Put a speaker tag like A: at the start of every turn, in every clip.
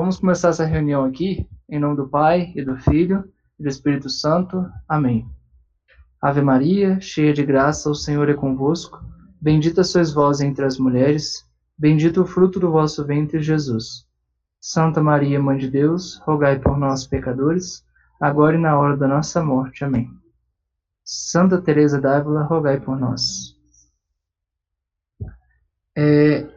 A: vamos começar essa reunião aqui, em nome do Pai, e do Filho, e do Espírito Santo. Amém. Ave Maria, cheia de graça, o Senhor é convosco. Bendita sois vós entre as mulheres, bendito o fruto do vosso ventre, Jesus. Santa Maria, Mãe de Deus, rogai por nós, pecadores, agora e na hora da nossa morte. Amém. Santa Teresa d'Ávila, rogai por nós. É,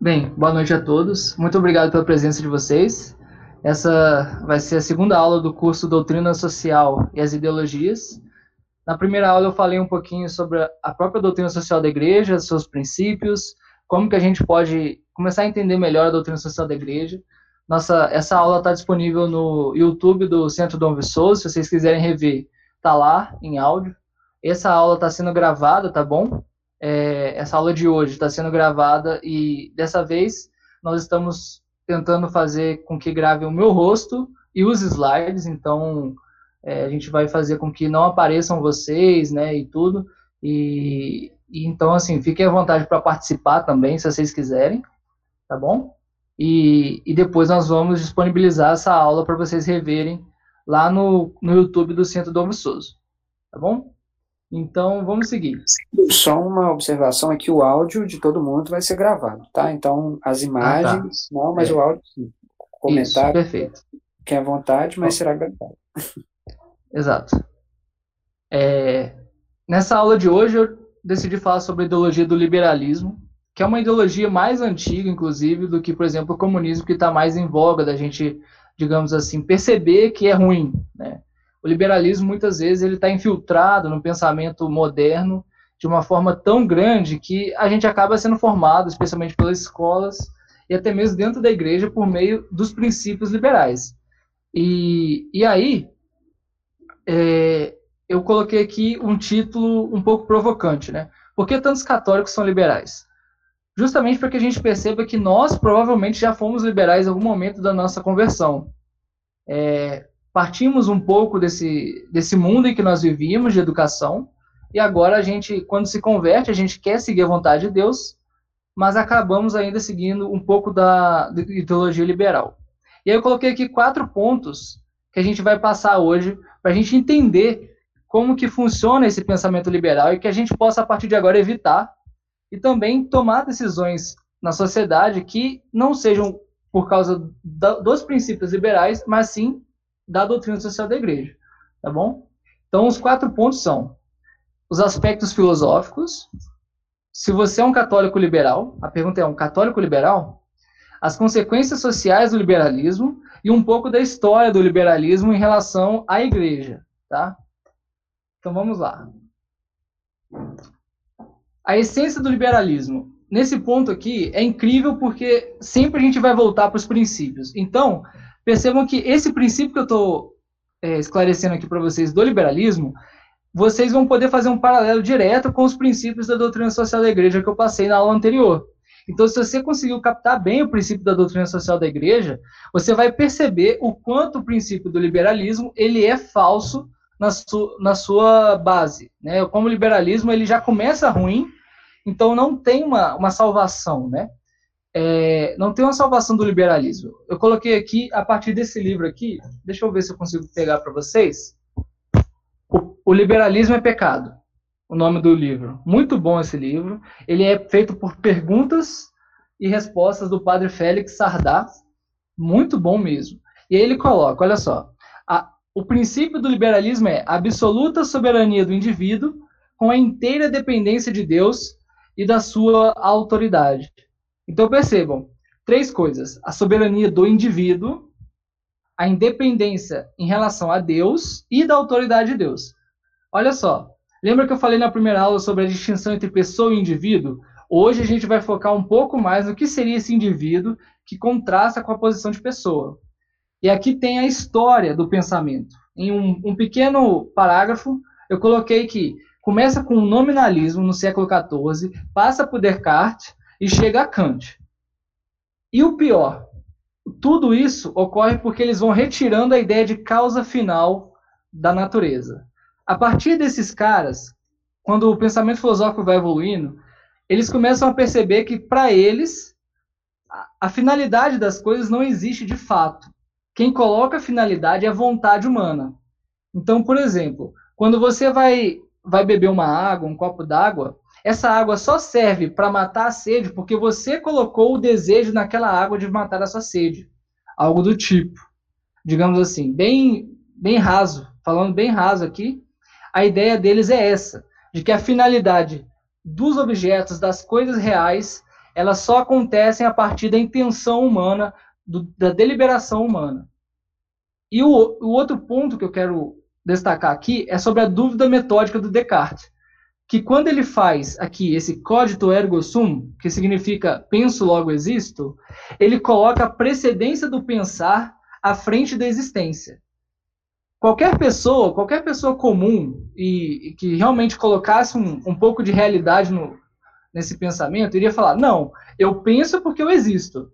A: bem, boa noite a todos. Muito obrigado pela presença de vocês. Essa vai ser a segunda aula do curso Doutrina Social e as Ideologias. Na primeira aula eu falei um pouquinho sobre a própria doutrina social da igreja, seus princípios, como que a gente pode começar a entender melhor a doutrina social da igreja. Nossa, essa aula está disponível no YouTube do Centro Dom Viçoso, se vocês quiserem rever, tá lá em áudio. Essa aula está sendo gravada, tá bom? É, essa aula de hoje está sendo gravada e dessa vez nós estamos tentando fazer com que grave o meu rosto e os slides, então é, a gente vai fazer com que não apareçam vocês, né, e tudo. E, e então, assim, fiquem à vontade para participar também, se vocês quiserem, tá bom? E, e depois nós vamos disponibilizar essa aula para vocês reverem lá no, no YouTube do Centro Dom Souza, tá bom? Então, vamos seguir.
B: Só uma observação é que o áudio de todo mundo vai ser gravado, tá? Então, as imagens, ah, tá. não, mas é. o áudio sim.
A: Comentário, Isso, perfeito.
B: Quem à vontade, mas será gravado.
A: Exato. É, nessa aula de hoje eu decidi falar sobre a ideologia do liberalismo, que é uma ideologia mais antiga, inclusive, do que, por exemplo, o comunismo, que está mais em voga da gente, digamos assim, perceber que é ruim. Né? O liberalismo, muitas vezes, ele está infiltrado no pensamento moderno de uma forma tão grande que a gente acaba sendo formado, especialmente pelas escolas e até mesmo dentro da igreja, por meio dos princípios liberais. E, e aí, é, eu coloquei aqui um título um pouco provocante, né? Por que tantos católicos são liberais? Justamente para que a gente perceba que nós provavelmente já fomos liberais em algum momento da nossa conversão. É, partimos um pouco desse, desse mundo em que nós vivíamos de educação, e agora a gente, quando se converte, a gente quer seguir a vontade de Deus, mas acabamos ainda seguindo um pouco da, da ideologia liberal. E aí eu coloquei aqui quatro pontos que a gente vai passar hoje para a gente entender como que funciona esse pensamento liberal e que a gente possa, a partir de agora, evitar e também tomar decisões na sociedade que não sejam por causa dos princípios liberais, mas sim da doutrina social da igreja, tá bom? Então, os quatro pontos são os aspectos filosóficos, se você é um católico liberal, a pergunta é um católico liberal? As consequências sociais do liberalismo e um pouco da história do liberalismo em relação à igreja, tá? Então vamos lá. A essência do liberalismo. Nesse ponto aqui é incrível porque sempre a gente vai voltar para os princípios. Então, percebam que esse princípio que eu estou é, esclarecendo aqui para vocês do liberalismo, vocês vão poder fazer um paralelo direto com os princípios da doutrina social da igreja que eu passei na aula anterior. Então, se você conseguiu captar bem o princípio da doutrina social da igreja, você vai perceber o quanto o princípio do liberalismo ele é falso na, su, na sua base. Né? Como o liberalismo ele já começa ruim, então não tem uma, uma salvação, né? É, não tem uma salvação do liberalismo. Eu coloquei aqui, a partir desse livro aqui, deixa eu ver se eu consigo pegar para vocês. O, o liberalismo é pecado o nome do livro. Muito bom esse livro. Ele é feito por perguntas e respostas do padre Félix Sardá. Muito bom mesmo. E aí ele coloca, olha só, a, o princípio do liberalismo é a absoluta soberania do indivíduo com a inteira dependência de Deus e da sua autoridade. Então percebam, três coisas: a soberania do indivíduo, a independência em relação a Deus e da autoridade de Deus. Olha só, Lembra que eu falei na primeira aula sobre a distinção entre pessoa e indivíduo? Hoje a gente vai focar um pouco mais no que seria esse indivíduo que contrasta com a posição de pessoa. E aqui tem a história do pensamento. Em um, um pequeno parágrafo, eu coloquei que começa com o nominalismo no século XIV, passa por Descartes e chega a Kant. E o pior, tudo isso ocorre porque eles vão retirando a ideia de causa final da natureza a partir desses caras, quando o pensamento filosófico vai evoluindo, eles começam a perceber que, para eles, a finalidade das coisas não existe de fato. Quem coloca a finalidade é a vontade humana. Então, por exemplo, quando você vai, vai beber uma água, um copo d'água, essa água só serve para matar a sede porque você colocou o desejo naquela água de matar a sua sede. Algo do tipo. Digamos assim, bem, bem raso, falando bem raso aqui, a ideia deles é essa, de que a finalidade dos objetos, das coisas reais, elas só acontecem a partir da intenção humana, do, da deliberação humana. E o, o outro ponto que eu quero destacar aqui é sobre a dúvida metódica do Descartes, que quando ele faz aqui esse cogito ergo sum, que significa penso logo existo, ele coloca a precedência do pensar à frente da existência. Qualquer pessoa, qualquer pessoa comum e, e que realmente colocasse um, um pouco de realidade no, nesse pensamento, iria falar: não, eu penso porque eu existo.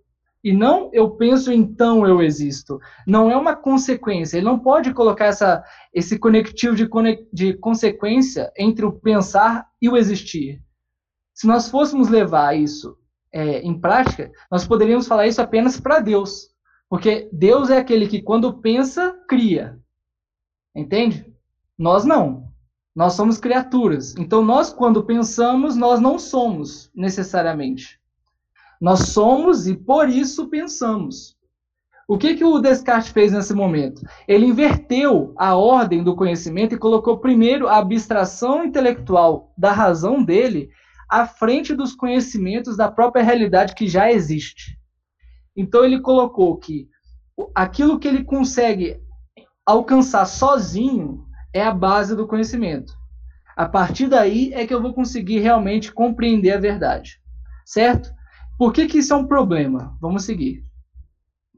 A: E não eu penso, então eu existo. Não é uma consequência. Ele não pode colocar essa, esse conectivo de, de consequência entre o pensar e o existir. Se nós fôssemos levar isso é, em prática, nós poderíamos falar isso apenas para Deus. Porque Deus é aquele que, quando pensa, cria. Entende? Nós não. Nós somos criaturas. Então, nós, quando pensamos, nós não somos necessariamente. Nós somos e por isso pensamos. O que, que o Descartes fez nesse momento? Ele inverteu a ordem do conhecimento e colocou primeiro a abstração intelectual da razão dele à frente dos conhecimentos da própria realidade que já existe. Então ele colocou que aquilo que ele consegue alcançar sozinho é a base do conhecimento. A partir daí é que eu vou conseguir realmente compreender a verdade. Certo? Por que, que isso é um problema? Vamos seguir.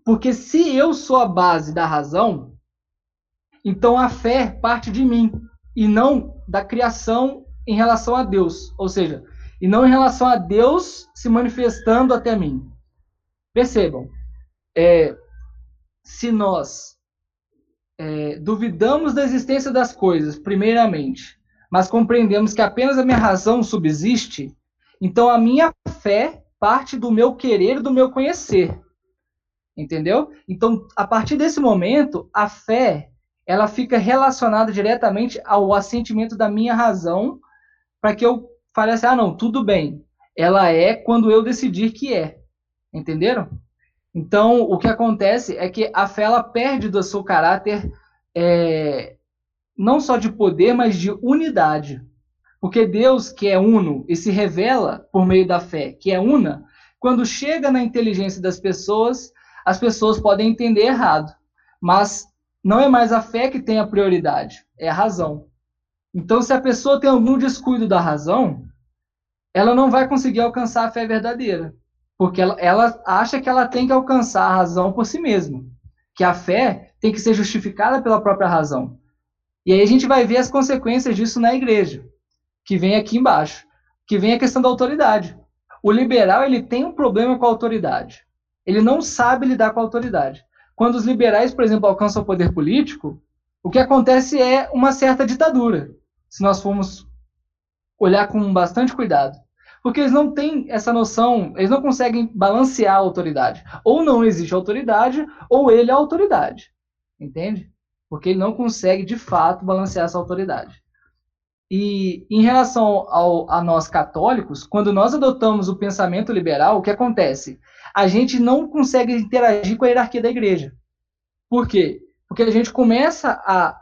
A: Porque se eu sou a base da razão, então a fé parte de mim e não da criação em relação a Deus, ou seja, e não em relação a Deus se manifestando até mim. Percebam, é, se nós é, duvidamos da existência das coisas, primeiramente, mas compreendemos que apenas a minha razão subsiste, então a minha fé parte do meu querer e do meu conhecer. Entendeu? Então, a partir desse momento, a fé ela fica relacionada diretamente ao assentimento da minha razão, para que eu fale assim: ah, não, tudo bem. Ela é quando eu decidir que é. Entenderam? Então, o que acontece é que a fé ela perde do seu caráter é, não só de poder, mas de unidade. Porque Deus, que é uno e se revela por meio da fé, que é una, quando chega na inteligência das pessoas, as pessoas podem entender errado. Mas não é mais a fé que tem a prioridade, é a razão. Então, se a pessoa tem algum descuido da razão, ela não vai conseguir alcançar a fé verdadeira. Porque ela, ela acha que ela tem que alcançar a razão por si mesma. Que a fé tem que ser justificada pela própria razão. E aí a gente vai ver as consequências disso na igreja que vem aqui embaixo, que vem a questão da autoridade. O liberal ele tem um problema com a autoridade. Ele não sabe lidar com a autoridade. Quando os liberais, por exemplo, alcançam o poder político, o que acontece é uma certa ditadura, se nós formos olhar com bastante cuidado. Porque eles não têm essa noção, eles não conseguem balancear a autoridade. Ou não existe autoridade, ou ele é autoridade. Entende? Porque ele não consegue, de fato, balancear essa autoridade. E em relação ao, a nós católicos, quando nós adotamos o pensamento liberal, o que acontece? A gente não consegue interagir com a hierarquia da igreja. Por quê? Porque a gente começa a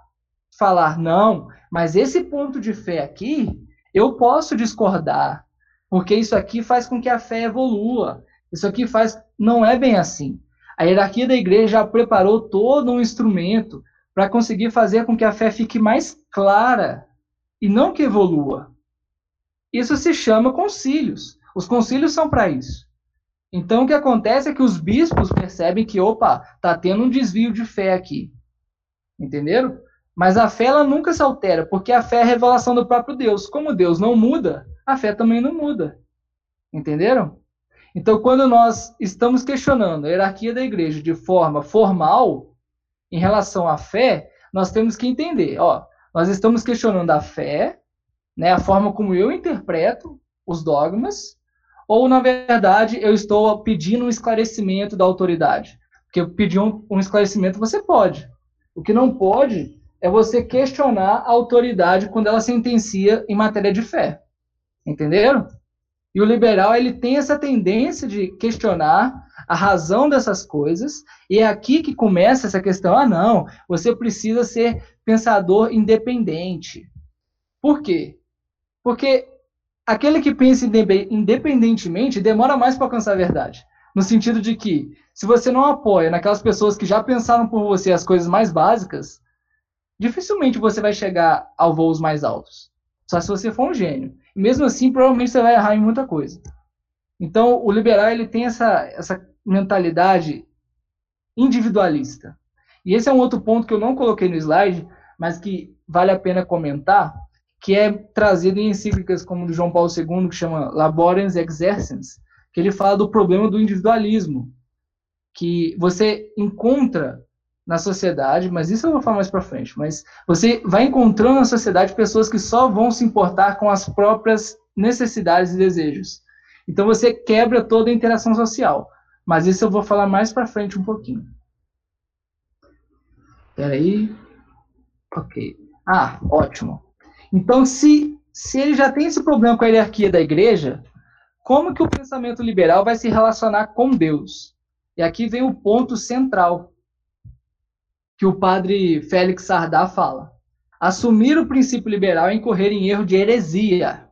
A: falar, não, mas esse ponto de fé aqui, eu posso discordar, porque isso aqui faz com que a fé evolua. Isso aqui faz. Não é bem assim. A hierarquia da igreja já preparou todo um instrumento para conseguir fazer com que a fé fique mais clara e não que evolua. Isso se chama concílios. Os concílios são para isso. Então o que acontece é que os bispos percebem que, opa, tá tendo um desvio de fé aqui. Entenderam? Mas a fé ela nunca se altera, porque a fé é a revelação do próprio Deus. Como Deus não muda, a fé também não muda. Entenderam? Então, quando nós estamos questionando a hierarquia da igreja de forma formal, em relação à fé, nós temos que entender, ó, nós estamos questionando a fé, né, a forma como eu interpreto os dogmas, ou, na verdade, eu estou pedindo um esclarecimento da autoridade. Porque pedir um, um esclarecimento você pode. O que não pode é você questionar a autoridade quando ela sentencia em matéria de fé. Entenderam? E o liberal ele tem essa tendência de questionar a razão dessas coisas, e é aqui que começa essa questão: ah, não, você precisa ser pensador independente. Por quê? Porque aquele que pensa independentemente demora mais para alcançar a verdade. No sentido de que, se você não apoia naquelas pessoas que já pensaram por você as coisas mais básicas, dificilmente você vai chegar ao voos mais altos. Só se você for um gênio. Mesmo assim, provavelmente você vai errar em muita coisa. Então, o liberal ele tem essa, essa mentalidade individualista. E esse é um outro ponto que eu não coloquei no slide, mas que vale a pena comentar, que é trazido em encíclicas como do João Paulo II, que chama Laborens Exercens, que ele fala do problema do individualismo, que você encontra na sociedade, mas isso eu vou falar mais para frente, mas você vai encontrando na sociedade pessoas que só vão se importar com as próprias necessidades e desejos. Então você quebra toda a interação social. Mas isso eu vou falar mais para frente um pouquinho. Espera aí. Ok. Ah, ótimo. Então, se, se ele já tem esse problema com a hierarquia da igreja, como que o pensamento liberal vai se relacionar com Deus? E aqui vem o ponto central que o padre Félix Sardá fala. Assumir o princípio liberal é incorrer em erro de heresia.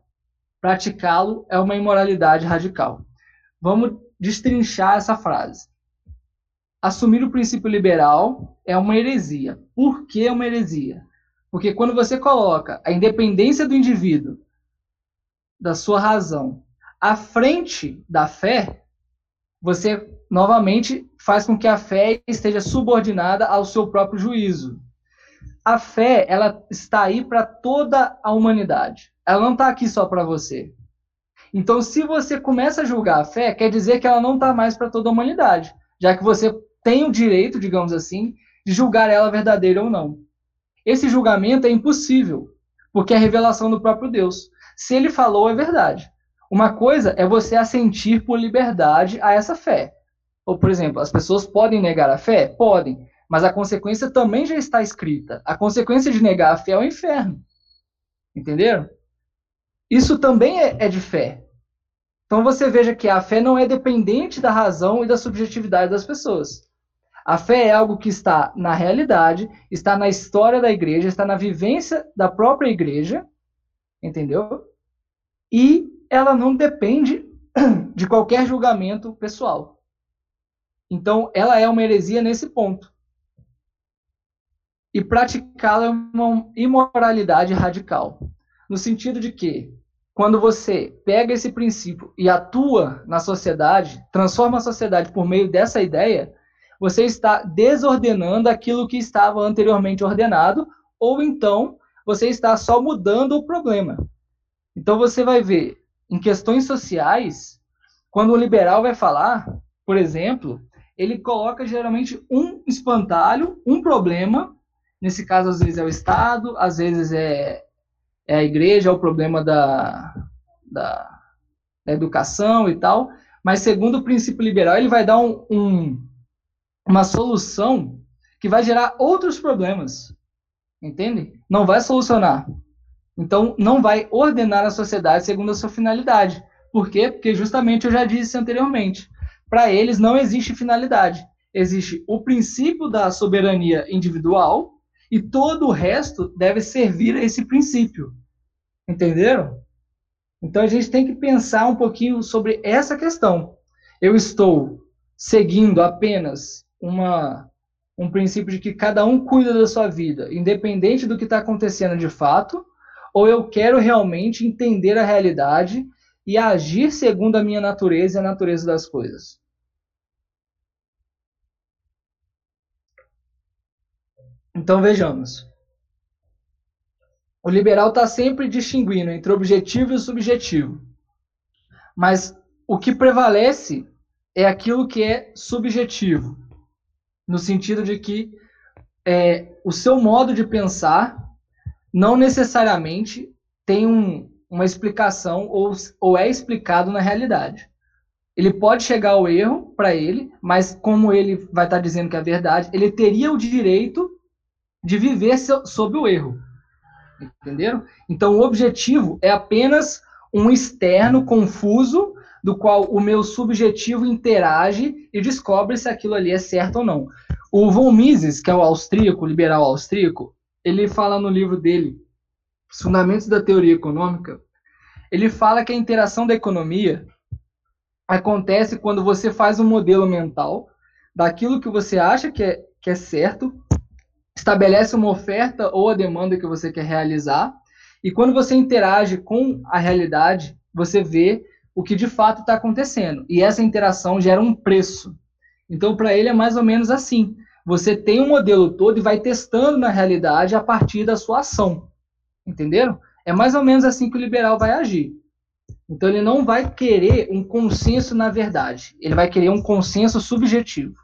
A: Praticá-lo é uma imoralidade radical. Vamos destrinchar essa frase. Assumir o princípio liberal é uma heresia. Por que é uma heresia? Porque quando você coloca a independência do indivíduo, da sua razão, à frente da fé, você novamente faz com que a fé esteja subordinada ao seu próprio juízo. A fé, ela está aí para toda a humanidade. Ela não está aqui só para você. Então, se você começa a julgar a fé, quer dizer que ela não está mais para toda a humanidade, já que você tem o direito, digamos assim, de julgar ela verdadeira ou não. Esse julgamento é impossível, porque é a revelação do próprio Deus. Se ele falou, é verdade. Uma coisa é você assentir por liberdade a essa fé. Ou, por exemplo, as pessoas podem negar a fé? Podem. Mas a consequência também já está escrita. A consequência de negar a fé é o inferno. Entenderam? Isso também é, é de fé. Então você veja que a fé não é dependente da razão e da subjetividade das pessoas. A fé é algo que está na realidade, está na história da igreja, está na vivência da própria igreja, entendeu? E ela não depende de qualquer julgamento pessoal. Então, ela é uma heresia nesse ponto. E praticá-la é uma imoralidade radical. No sentido de que, quando você pega esse princípio e atua na sociedade, transforma a sociedade por meio dessa ideia, você está desordenando aquilo que estava anteriormente ordenado, ou então você está só mudando o problema. Então você vai ver em questões sociais, quando o liberal vai falar, por exemplo, ele coloca geralmente um espantalho, um problema, nesse caso às vezes é o Estado, às vezes é, é a igreja, é o problema da, da, da, educação e tal, mas segundo o princípio liberal, ele vai dar um, um uma solução que vai gerar outros problemas. Entende? Não vai solucionar. Então, não vai ordenar a sociedade segundo a sua finalidade. Por quê? Porque justamente eu já disse anteriormente. Para eles não existe finalidade. Existe o princípio da soberania individual e todo o resto deve servir a esse princípio. Entenderam? Então a gente tem que pensar um pouquinho sobre essa questão. Eu estou seguindo apenas uma, um princípio de que cada um cuida da sua vida, independente do que está acontecendo de fato, ou eu quero realmente entender a realidade e agir segundo a minha natureza e a natureza das coisas. Então vejamos. O liberal está sempre distinguindo entre objetivo e subjetivo. Mas o que prevalece é aquilo que é subjetivo no sentido de que é, o seu modo de pensar não necessariamente tem um, uma explicação ou, ou é explicado na realidade. Ele pode chegar ao erro para ele, mas como ele vai estar tá dizendo que é verdade, ele teria o direito de viver sob o erro. Entenderam? Então, o objetivo é apenas um externo confuso do qual o meu subjetivo interage e descobre se aquilo ali é certo ou não. O von Mises, que é o austríaco, liberal austríaco, ele fala no livro dele, Os Fundamentos da Teoria Econômica, ele fala que a interação da economia acontece quando você faz um modelo mental daquilo que você acha que é, que é certo, estabelece uma oferta ou a demanda que você quer realizar, e quando você interage com a realidade, você vê o que de fato está acontecendo. E essa interação gera um preço. Então, para ele é mais ou menos assim. Você tem um modelo todo e vai testando na realidade a partir da sua ação. Entenderam? É mais ou menos assim que o liberal vai agir. Então ele não vai querer um consenso na verdade, ele vai querer um consenso subjetivo.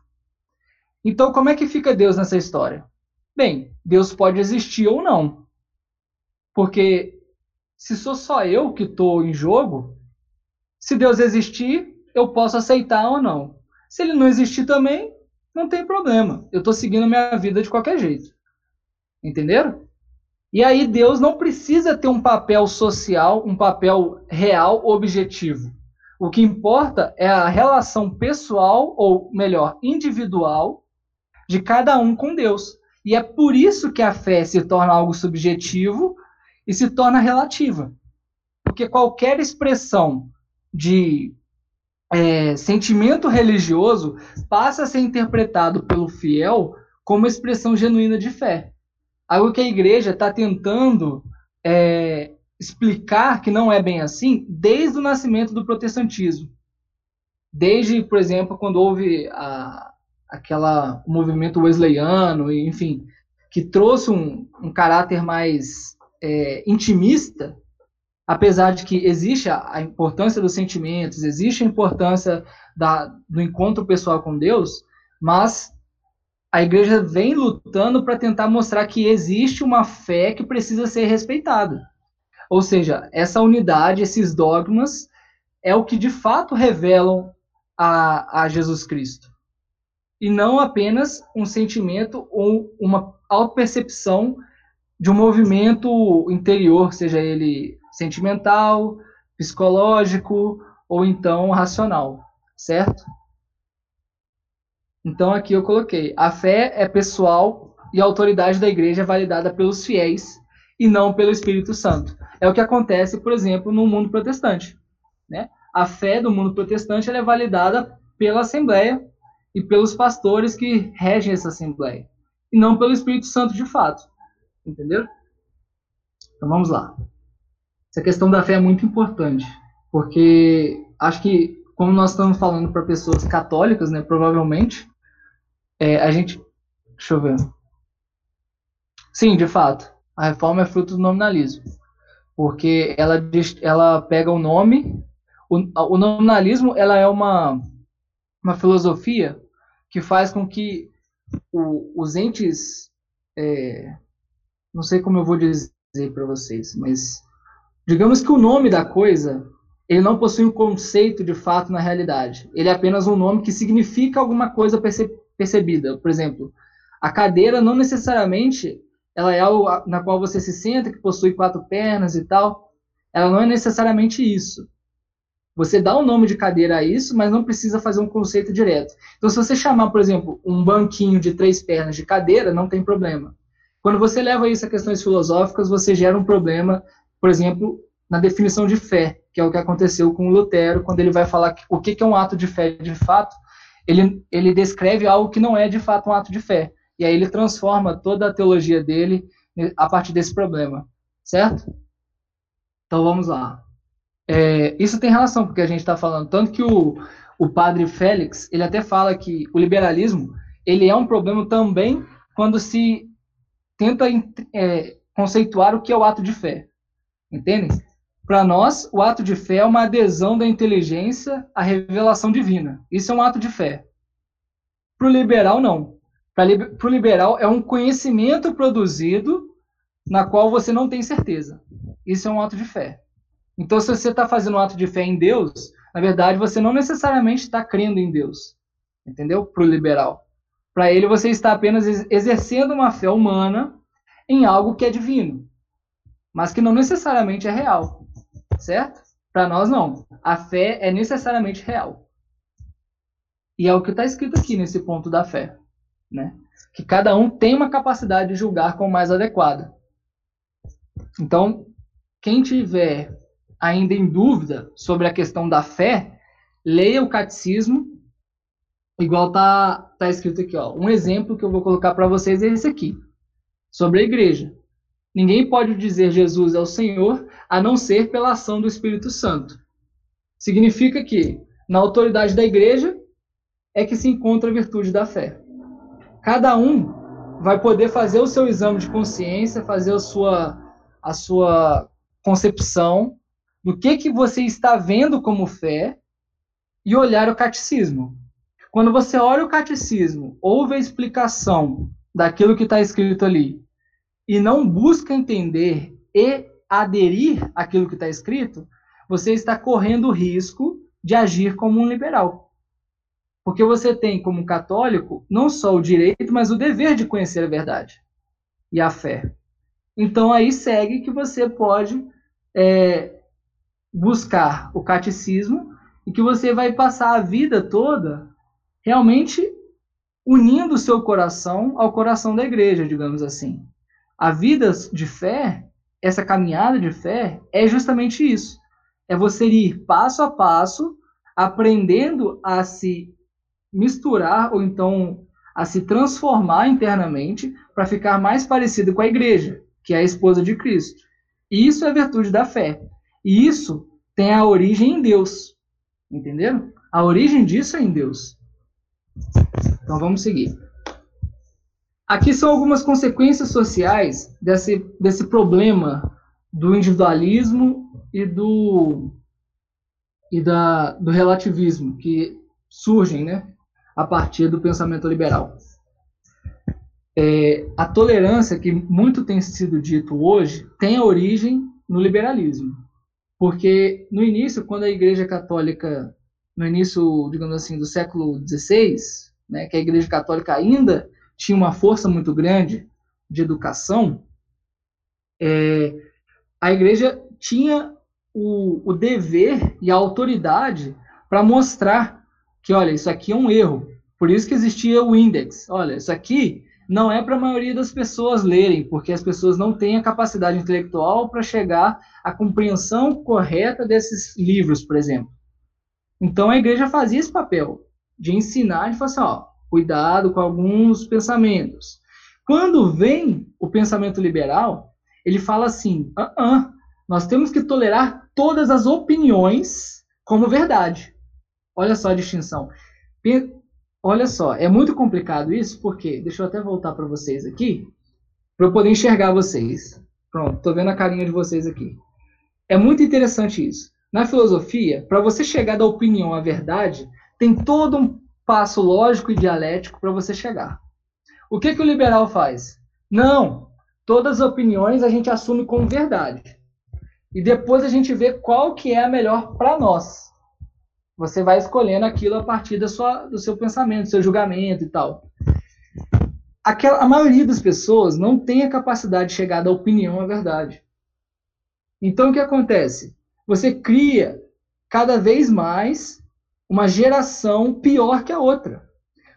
A: Então como é que fica Deus nessa história? Bem, Deus pode existir ou não. Porque se sou só eu que estou em jogo, se Deus existir, eu posso aceitar ou não. Se ele não existir também, não tem problema. Eu estou seguindo minha vida de qualquer jeito. Entenderam? E aí Deus não precisa ter um papel social, um papel real, objetivo. O que importa é a relação pessoal, ou melhor, individual, de cada um com Deus. E é por isso que a fé se torna algo subjetivo e se torna relativa. Porque qualquer expressão de é, sentimento religioso passa a ser interpretado pelo fiel como expressão genuína de fé. Algo que a igreja está tentando é, explicar que não é bem assim desde o nascimento do protestantismo. Desde, por exemplo, quando houve a, aquela o movimento wesleyano, enfim, que trouxe um, um caráter mais é, intimista, apesar de que existe a, a, importância dos sentimentos, existe a importância da, do encontro pessoal com Deus, mas a igreja vem lutando para tentar mostrar que existe uma fé que precisa ser respeitada. Ou seja, essa unidade, esses dogmas, é o que de fato revelam a, a Jesus Cristo. E não apenas um sentimento ou uma auto-percepção de um movimento interior, seja ele sentimental, psicológico ou então racional, certo? Então aqui eu coloquei: a fé é pessoal e a autoridade da igreja é validada pelos fiéis e não pelo Espírito Santo. É o que acontece, por exemplo, no mundo protestante. Né? A fé do mundo protestante é validada pela Assembleia e pelos pastores que regem essa Assembleia, e não pelo Espírito Santo de fato. Entendeu? Então vamos lá. Essa questão da fé é muito importante, porque acho que, como nós estamos falando para pessoas católicas, né, provavelmente, é, a gente. Deixa eu ver. Sim, de fato. A reforma é fruto do nominalismo. Porque ela, ela pega o nome. O, o nominalismo ela é uma, uma filosofia que faz com que o, os entes. É, não sei como eu vou dizer para vocês, mas digamos que o nome da coisa ele não possui um conceito de fato na realidade. Ele é apenas um nome que significa alguma coisa percebida. Por exemplo, a cadeira não necessariamente ela é algo na qual você se senta, que possui quatro pernas e tal. Ela não é necessariamente isso. Você dá o um nome de cadeira a isso, mas não precisa fazer um conceito direto. Então, se você chamar, por exemplo, um banquinho de três pernas de cadeira, não tem problema. Quando você leva isso a questões filosóficas, você gera um problema, por exemplo, na definição de fé, que é o que aconteceu com Lutero, quando ele vai falar o que é um ato de fé de fato, ele, ele descreve algo que não é de fato um ato de fé. E aí ele transforma toda a teologia dele a partir desse problema, certo? Então vamos lá. É, isso tem relação porque a gente está falando tanto que o, o padre Félix ele até fala que o liberalismo ele é um problema também quando se tenta é, conceituar o que é o ato de fé, entendem? Para nós, o ato de fé é uma adesão da inteligência à revelação divina. Isso é um ato de fé. Para o liberal, não. Para o liberal, é um conhecimento produzido na qual você não tem certeza. Isso é um ato de fé. Então, se você está fazendo um ato de fé em Deus, na verdade, você não necessariamente está crendo em Deus. Entendeu? Para o liberal. Para ele, você está apenas exercendo uma fé humana em algo que é divino, mas que não necessariamente é real. Certo? Para nós, não. A fé é necessariamente real. E é o que está escrito aqui nesse ponto da fé. Né? Que cada um tem uma capacidade de julgar como mais adequada. Então, quem tiver ainda em dúvida sobre a questão da fé, leia o catecismo, igual tá, tá escrito aqui. Ó. Um exemplo que eu vou colocar para vocês é esse aqui, sobre a igreja. Ninguém pode dizer Jesus é o Senhor a não ser pela ação do Espírito Santo. Significa que, na autoridade da igreja, é que se encontra a virtude da fé. Cada um vai poder fazer o seu exame de consciência, fazer a sua, a sua concepção do que, que você está vendo como fé e olhar o catecismo. Quando você olha o catecismo, ouve a explicação daquilo que está escrito ali e não busca entender e aderir àquilo que está escrito, você está correndo o risco de agir como um liberal. Porque você tem, como católico, não só o direito, mas o dever de conhecer a verdade e a fé. Então aí segue que você pode é, buscar o catecismo e que você vai passar a vida toda realmente unindo o seu coração ao coração da igreja, digamos assim. A vida de fé, essa caminhada de fé, é justamente isso. É você ir passo a passo, aprendendo a se misturar ou então a se transformar internamente para ficar mais parecido com a igreja, que é a esposa de Cristo. E isso é virtude da fé. E isso tem a origem em Deus. Entenderam? A origem disso é em Deus. Então vamos seguir. Aqui são algumas consequências sociais desse, desse problema do individualismo e do e da, do relativismo que surgem, né, a partir do pensamento liberal. É, a tolerância que muito tem sido dito hoje tem a origem no liberalismo. Porque no início, quando a Igreja Católica, no início, digamos assim, do século XVI, né, que a Igreja Católica ainda tinha uma força muito grande de educação, é, a Igreja tinha o, o dever e a autoridade para mostrar que, olha, isso aqui é um erro. Por isso que existia o índex. Olha, isso aqui não é para a maioria das pessoas lerem, porque as pessoas não têm a capacidade intelectual para chegar à compreensão correta desses livros, por exemplo. Então a igreja fazia esse papel de ensinar, de falar assim, ó, cuidado com alguns pensamentos. Quando vem o pensamento liberal, ele fala assim, uh -uh, nós temos que tolerar todas as opiniões como verdade. Olha só a distinção. Olha só, é muito complicado isso, porque, deixa eu até voltar para vocês aqui, para eu poder enxergar vocês. Pronto, estou vendo a carinha de vocês aqui. É muito interessante isso. Na filosofia, para você chegar da opinião à verdade, tem todo um passo lógico e dialético para você chegar. O que, que o liberal faz? Não, todas as opiniões a gente assume como verdade. E depois a gente vê qual que é a melhor para nós. Você vai escolhendo aquilo a partir da sua, do seu pensamento, do seu julgamento e tal. Aquela, a maioria das pessoas não tem a capacidade de chegar da opinião à verdade. Então o que acontece? Você cria cada vez mais uma geração pior que a outra.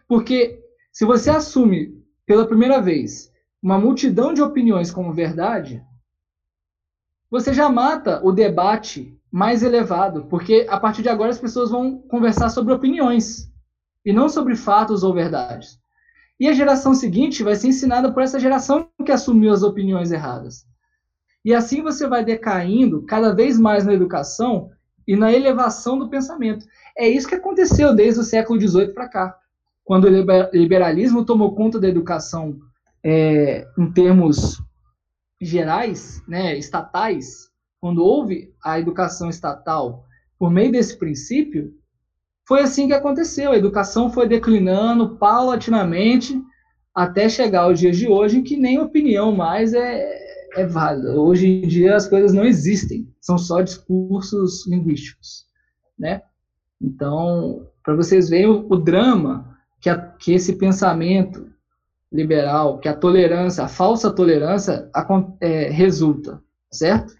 A: Porque se você assume pela primeira vez uma multidão de opiniões como verdade, você já mata o debate mais elevado, porque a partir de agora as pessoas vão conversar sobre opiniões e não sobre fatos ou verdades. E a geração seguinte vai ser ensinada por essa geração que assumiu as opiniões erradas. E assim você vai decaindo cada vez mais na educação e na elevação do pensamento. É isso que aconteceu desde o século XVIII para cá, quando o liberalismo tomou conta da educação é, em termos gerais, né, estatais, quando houve a educação estatal por meio desse princípio, foi assim que aconteceu. A educação foi declinando paulatinamente até chegar aos dias de hoje, em que nem opinião mais é, é válida. Hoje em dia as coisas não existem, são só discursos linguísticos, né? Então, para vocês verem o, o drama que, a, que esse pensamento liberal, que a tolerância, a falsa tolerância é, resulta, certo?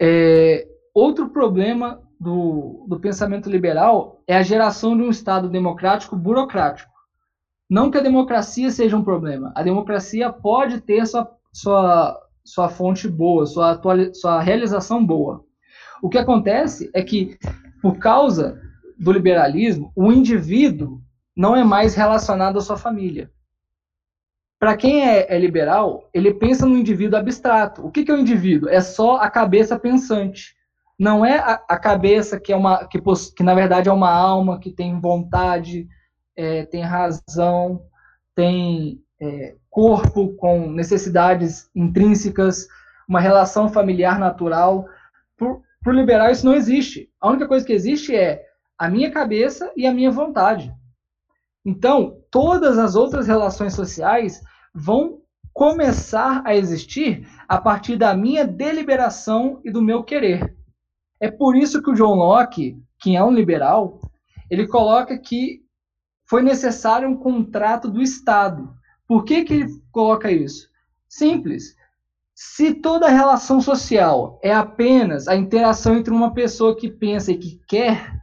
A: É, outro problema do, do pensamento liberal é a geração de um Estado democrático burocrático. Não que a democracia seja um problema. A democracia pode ter sua, sua, sua fonte boa, sua, atual, sua realização boa. O que acontece é que, por causa do liberalismo, o indivíduo não é mais relacionado à sua família. Para quem é, é, liberal, ele pensa no indivíduo abstrato. O que, que é o indivíduo? É só a cabeça pensante. Não é a, a cabeça que é uma que, que na verdade é uma alma que tem vontade, é, tem razão, tem é, corpo com necessidades intrínsecas, uma relação familiar natural. Para o liberal isso não existe. A única coisa que existe é a minha cabeça e a minha vontade. Então, todas as outras relações sociais vão começar a existir a partir da minha deliberação e do meu querer. É por isso que o John Locke, que é um liberal, ele coloca que foi necessário um contrato do Estado. Por que, que ele coloca isso? Simples. Se toda relação social é apenas a interação entre uma pessoa que pensa e que quer,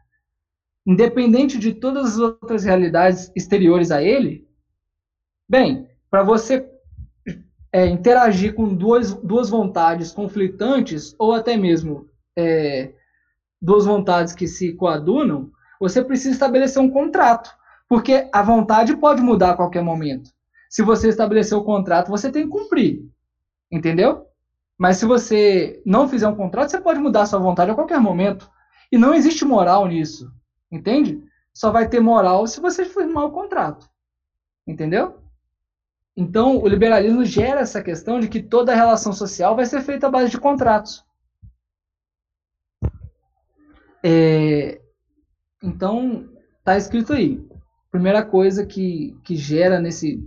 A: independente de todas as outras realidades exteriores a ele, bem, para você é, interagir com duas, duas vontades conflitantes, ou até mesmo é, duas vontades que se coadunam, você precisa estabelecer um contrato, porque a vontade pode mudar a qualquer momento. Se você estabelecer o contrato, você tem que cumprir, entendeu? Mas se você não fizer um contrato, você pode mudar a sua vontade a qualquer momento. E não existe moral nisso. Entende? Só vai ter moral se você firmar o contrato. Entendeu? Então, o liberalismo gera essa questão de que toda relação social vai ser feita à base de contratos. É, então, está escrito aí. Primeira coisa que, que gera nesse,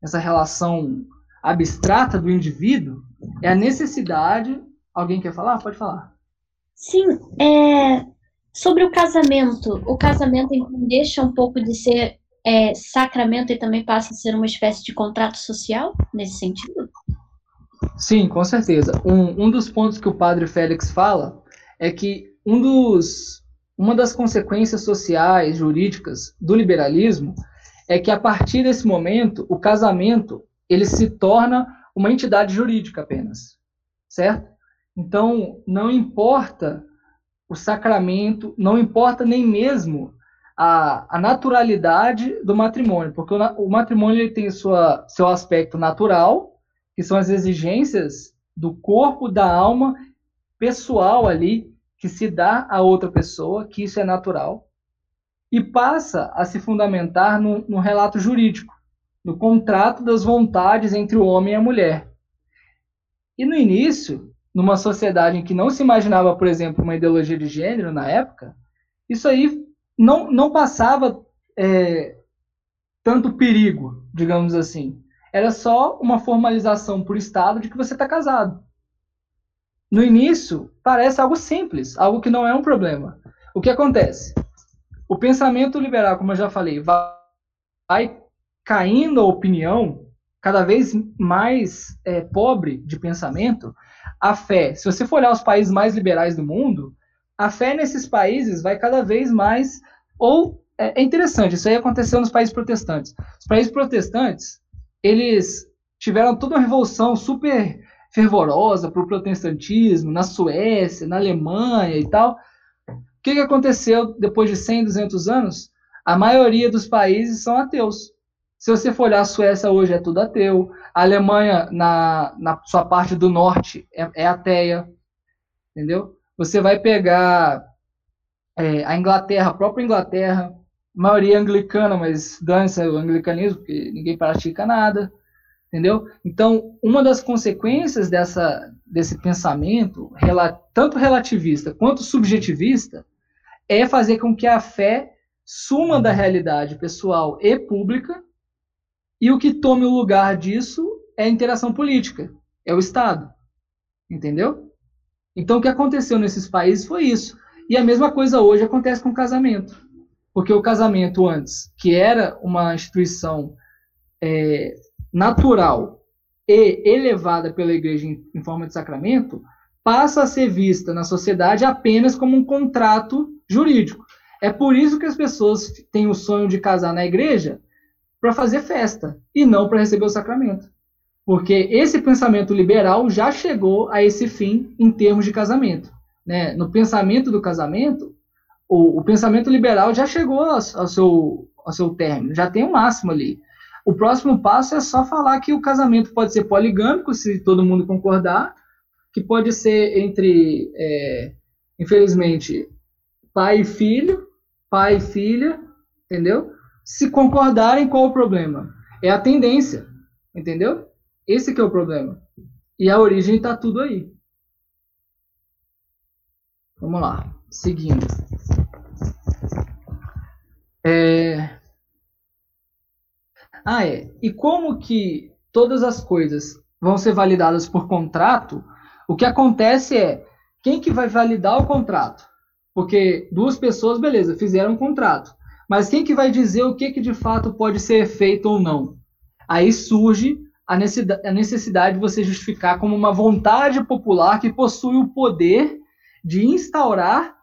A: nessa relação abstrata do indivíduo é a necessidade. Alguém quer falar? Pode falar.
C: Sim, é, Sobre o casamento, o casamento então, deixa um pouco de ser é, sacramento e também passa a ser uma espécie de contrato social, nesse sentido?
A: Sim, com certeza. Um, um dos pontos que o padre Félix fala é que um dos, uma das consequências sociais, jurídicas do liberalismo é que a partir desse momento o casamento ele se torna uma entidade jurídica apenas, certo? Então não importa o sacramento, não importa nem mesmo a, a naturalidade do matrimônio, porque o, o matrimônio ele tem sua, seu aspecto natural, que são as exigências do corpo, da alma, pessoal ali, que se dá a outra pessoa, que isso é natural, e passa a se fundamentar no, no relato jurídico, no contrato das vontades entre o homem e a mulher. E no início, numa sociedade em que não se imaginava, por exemplo, uma ideologia de gênero na época, isso aí não, não passava é, tanto perigo, digamos assim. Era só uma formalização por Estado de que você está casado. No início, parece algo simples, algo que não é um problema. O que acontece? O pensamento liberal, como eu já falei, vai, caindo a opinião cada vez mais é, pobre de pensamento, a fé, se você for olhar os países mais liberais do mundo, a fé nesses países vai cada vez mais. Ou é, é interessante, isso aí aconteceu nos países protestantes. Os países protestantes, eles tiveram toda uma revolução super fervorosa para o protestantismo, na Suécia, na Alemanha e tal. O que, que aconteceu depois de 100, 200 anos? A maioria dos países são ateus. Se você for olhar a Suécia hoje é tudo ateu, a Alemanha na, na sua parte do norte é, é ateia, entendeu? Você vai pegar é, a Inglaterra, a própria Inglaterra, maioria anglicana, mas dança o anglicanismo, porque ninguém pratica nada, entendeu? Então, uma das consequências dessa, desse pensamento, tanto relativista quanto subjetivista, é fazer com que a fé suma da realidade pessoal e pública e o que tome o lugar disso é a interação política. É o Estado. Entendeu? Então, o que aconteceu nesses países foi isso. E a mesma coisa hoje acontece com o casamento. Porque o casamento antes, que era uma instituição é, natural e elevada pela igreja em, em forma de sacramento, passa a ser vista na sociedade apenas como um contrato jurídico. É por isso que as pessoas têm o sonho de casar na igreja para fazer festa e não para receber o sacramento. Porque esse pensamento liberal já chegou a esse fim em termos de casamento. Né? No pensamento do casamento, o, o pensamento liberal já chegou ao, ao, seu, ao seu término, já tem o um máximo ali. O próximo passo é só falar que o casamento pode ser poligâmico, se todo mundo concordar, que pode ser entre, é, infelizmente, pai e filho, pai e filha, entendeu? Se concordarem, qual o problema? É a tendência, entendeu? Esse que é o problema. E a origem está tudo aí. Vamos lá, seguindo. É... Ah, é. E como que todas as coisas vão ser validadas por contrato, o que acontece é quem que vai validar o contrato? Porque duas pessoas, beleza, fizeram um contrato. Mas quem que vai dizer o que, que de fato pode ser feito ou não? Aí surge a necessidade de você justificar como uma vontade popular que possui o poder de instaurar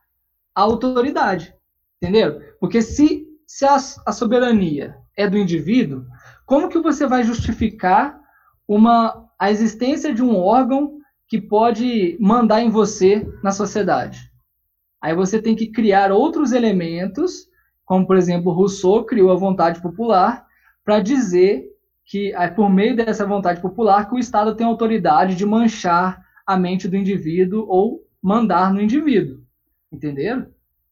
A: a autoridade. Entenderam? Porque se, se a, a soberania é do indivíduo, como que você vai justificar uma, a existência de um órgão que pode mandar em você na sociedade? Aí você tem que criar outros elementos, como por exemplo, Rousseau criou a vontade popular para dizer que é por meio dessa vontade popular que o Estado tem autoridade de manchar a mente do indivíduo ou mandar no indivíduo. Entenderam?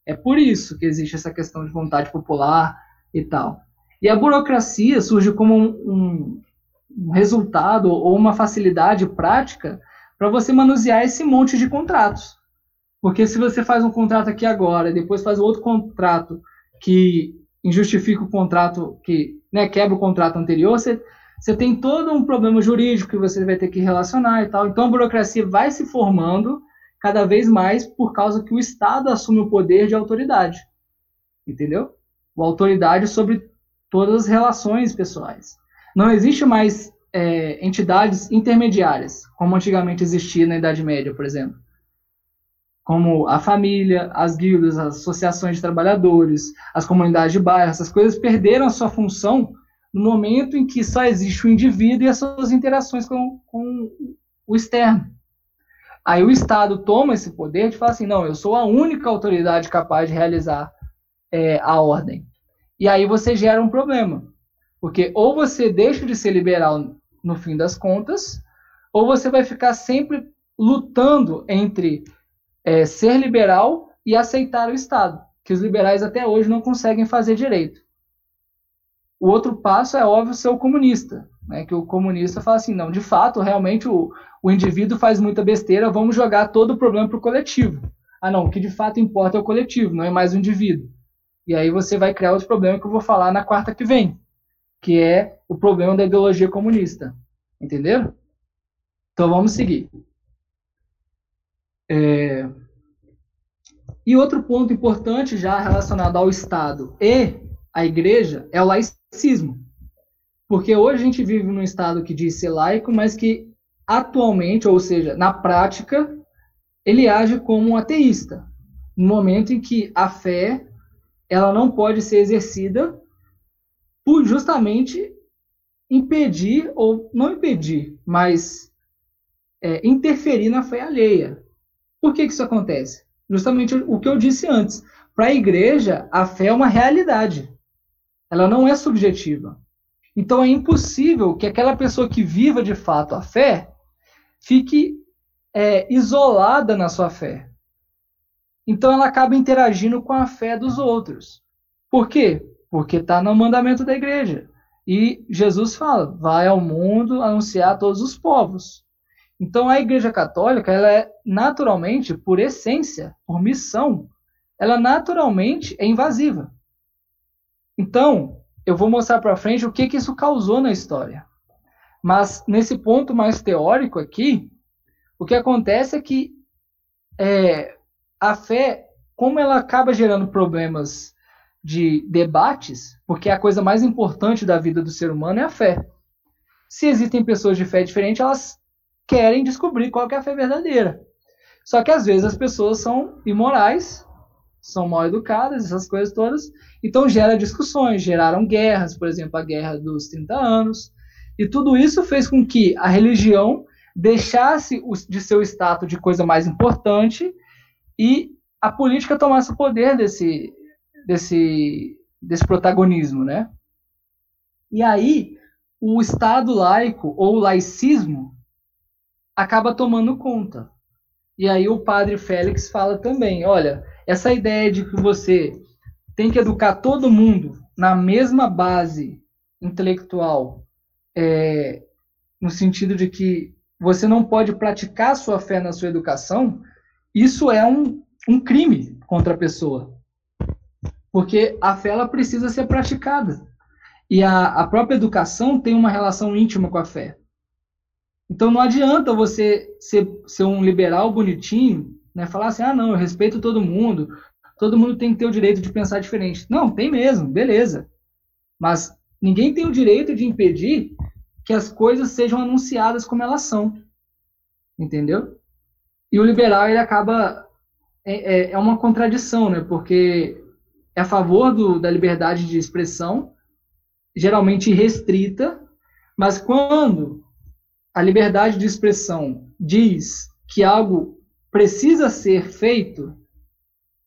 A: É por isso que existe essa questão de vontade popular e tal. E a burocracia surge como um, um resultado ou uma facilidade prática para você manusear esse monte de contratos. Porque se você faz um contrato aqui agora depois faz outro contrato que injustifica o contrato, que né, quebra o contrato anterior, você, você tem todo um problema jurídico que você vai ter que relacionar e tal. Então a burocracia vai se formando cada vez mais por causa que o Estado assume o poder de autoridade. Entendeu? A autoridade sobre todas as relações pessoais. Não existe mais é, entidades intermediárias, como antigamente existia na Idade Média, por exemplo como a família, as guildas, as associações de trabalhadores, as comunidades de bairro, essas coisas perderam a sua função no momento em que só existe o indivíduo e as suas interações com, com o externo. Aí o Estado toma esse poder de falar assim, não, eu sou a única autoridade capaz de realizar é, a ordem. E aí você gera um problema. Porque ou você deixa de ser liberal no fim das contas, ou você vai ficar sempre lutando entre é, ser liberal e aceitar o Estado, que os liberais até hoje não conseguem fazer direito. O outro passo é óbvio ser o comunista, né, que o comunista fala assim, não, de fato, realmente o, o indivíduo faz muita besteira, vamos jogar todo o problema para o coletivo. Ah, não, o que de fato importa é o coletivo, não é mais o indivíduo. E aí você vai criar outro problema que eu vou falar na quarta que vem, que é o problema da ideologia comunista. Entenderam? Então vamos seguir. É... E outro ponto importante já relacionado ao Estado e à Igreja é o laicismo. Porque hoje a gente vive num Estado que diz ser laico, mas que atualmente, ou seja, na prática, ele age como um ateísta. No momento em que a fé ela não pode ser exercida por justamente impedir, ou não impedir, mas é, interferir na fé alheia. Por que, que isso acontece? Justamente o que eu disse antes. Para a igreja, a fé é uma realidade. Ela não é subjetiva. Então é impossível que aquela pessoa que viva de fato a fé fique é, isolada na sua fé. Então ela acaba interagindo com a fé dos outros. Por quê? Porque está no mandamento da igreja. E Jesus fala: vai ao mundo anunciar a todos os povos. Então a Igreja Católica, ela é naturalmente, por essência, por missão, ela naturalmente é invasiva. Então, eu vou mostrar para frente o que, que isso causou na história. Mas nesse ponto mais teórico aqui, o que acontece é que é, a fé, como ela acaba gerando problemas de debates, porque a coisa mais importante da vida do ser humano é a fé. Se existem pessoas de fé diferente, elas querem descobrir qual é a fé verdadeira. Só que às vezes as pessoas são imorais, são mal educadas, essas coisas todas, então gera discussões, geraram guerras, por exemplo, a guerra dos 30 anos, e tudo isso fez com que a religião deixasse de ser o status de coisa mais importante e a política tomasse o poder desse, desse, desse protagonismo, né? E aí o Estado laico ou laicismo acaba tomando conta. E aí o padre Félix fala também, olha, essa ideia de que você tem que educar todo mundo na mesma base intelectual, é, no sentido de que você não pode praticar sua fé na sua educação, isso é um, um crime contra a pessoa. Porque a fé ela precisa ser praticada. E a, a própria educação tem uma relação íntima com a fé. Então não adianta você ser, ser um liberal bonitinho, né, falar assim, ah, não, eu respeito todo mundo, todo mundo tem que ter o direito de pensar diferente. Não, tem mesmo, beleza. Mas ninguém tem o direito de impedir que as coisas sejam anunciadas como elas são. Entendeu? E o liberal, ele acaba. É, é, é uma contradição, né? Porque é a favor do, da liberdade de expressão, geralmente restrita, mas quando a liberdade de expressão diz que algo precisa ser feito,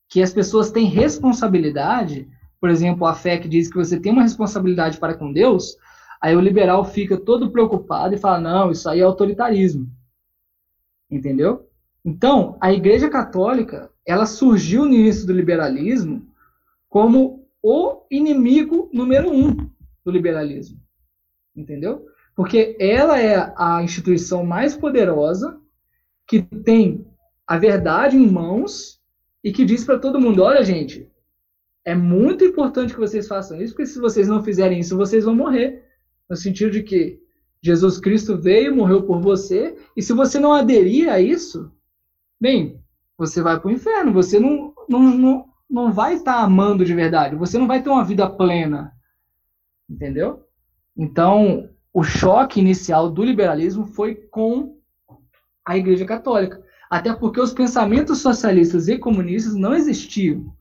A: que as pessoas têm responsabilidade, por exemplo, a fé que diz que você tem uma responsabilidade para com Deus, Aí o liberal fica todo preocupado e fala: não, isso aí é autoritarismo. Entendeu? Então, a Igreja Católica, ela surgiu no início do liberalismo como o inimigo número um do liberalismo. Entendeu? Porque ela é a instituição mais poderosa que tem a verdade em mãos e que diz para todo mundo: olha, gente, é muito importante que vocês façam isso, porque se vocês não fizerem isso, vocês vão morrer no sentido de que Jesus Cristo veio, morreu por você, e se você não aderir a isso, bem, você vai para o inferno, você não, não, não, não vai estar tá amando de verdade, você não vai ter uma vida plena. Entendeu? Então, o choque inicial do liberalismo foi com a Igreja Católica. Até porque os pensamentos socialistas e comunistas não existiam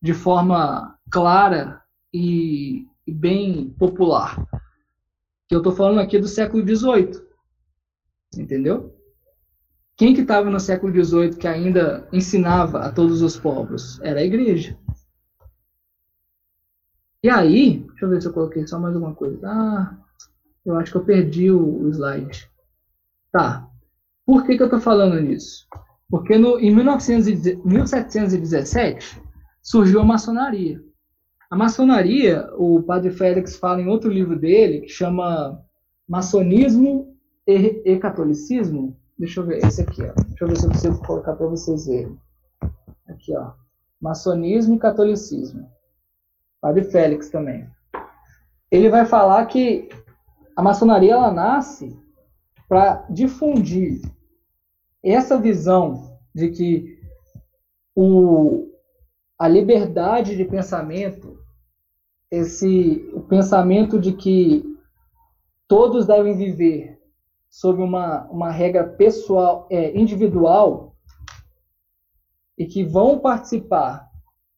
A: de forma clara e bem popular que eu estou falando aqui do século XVIII. Entendeu? Quem que estava no século XVIII que ainda ensinava a todos os povos? Era a igreja. E aí, deixa eu ver se eu coloquei só mais alguma coisa. Ah, eu acho que eu perdi o, o slide. Tá. Por que, que eu estou falando nisso? Porque no, em 1900, 1717 surgiu a maçonaria. A maçonaria, o padre Félix fala em outro livro dele, que chama Maçonismo e, e Catolicismo. Deixa eu ver, esse aqui, ó. Deixa eu ver se eu consigo colocar para vocês verem. Aqui, ó. Maçonismo e Catolicismo. Padre Félix também. Ele vai falar que a maçonaria ela nasce para difundir essa visão de que o, a liberdade de pensamento, esse o pensamento de que todos devem viver sob uma, uma regra pessoal, é, individual, e que vão participar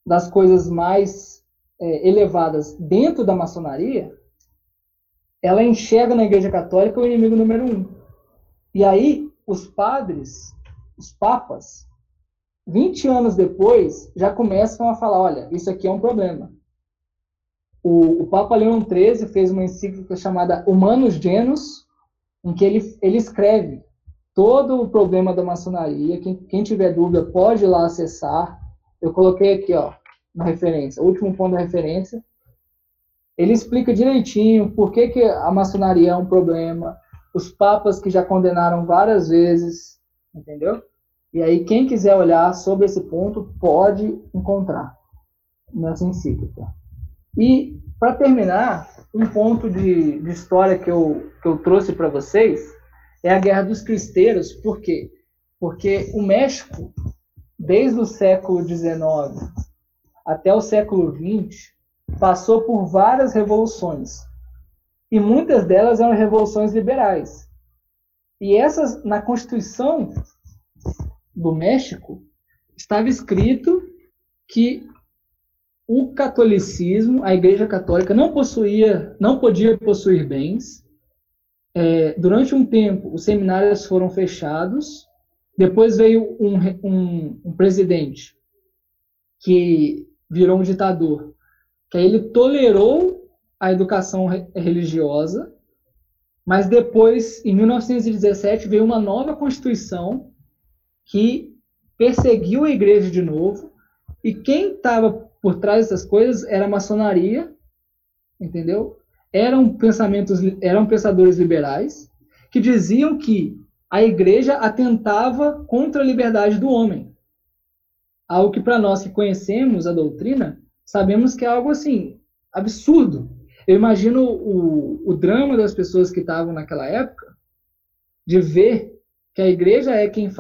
A: das coisas mais é, elevadas dentro da maçonaria, ela enxerga na Igreja Católica o inimigo número um. E aí, os padres, os papas, 20 anos depois, já começam a falar: olha, isso aqui é um problema. O, o Papa Leão XIII fez uma encíclica chamada Humanus Genus, em que ele, ele escreve todo o problema da maçonaria. Quem, quem tiver dúvida pode ir lá acessar. Eu coloquei aqui, ó, na referência, o último ponto da referência. Ele explica direitinho por que, que a maçonaria é um problema, os papas que já condenaram várias vezes, entendeu? E aí, quem quiser olhar sobre esse ponto, pode encontrar nessa encíclica. E, para terminar, um ponto de, de história que eu, que eu trouxe para vocês é a Guerra dos Cristeiros. Por quê? Porque o México, desde o século XIX até o século XX, passou por várias revoluções. E muitas delas eram revoluções liberais. E essas, na Constituição do México, estava escrito que o catolicismo, a Igreja Católica não possuía, não podia possuir bens. É, durante um tempo, os seminários foram fechados. Depois veio um, um, um presidente que virou um ditador, que ele tolerou a educação religiosa, mas depois, em 1917, veio uma nova constituição que perseguiu a igreja de novo, e quem estava por trás dessas coisas era a maçonaria, entendeu? Eram pensamentos, eram pensadores liberais que diziam que a igreja atentava contra a liberdade do homem. Algo que para nós que conhecemos a doutrina, sabemos que é algo assim absurdo. Eu imagino o, o drama das pessoas que estavam naquela época de ver que a igreja é quem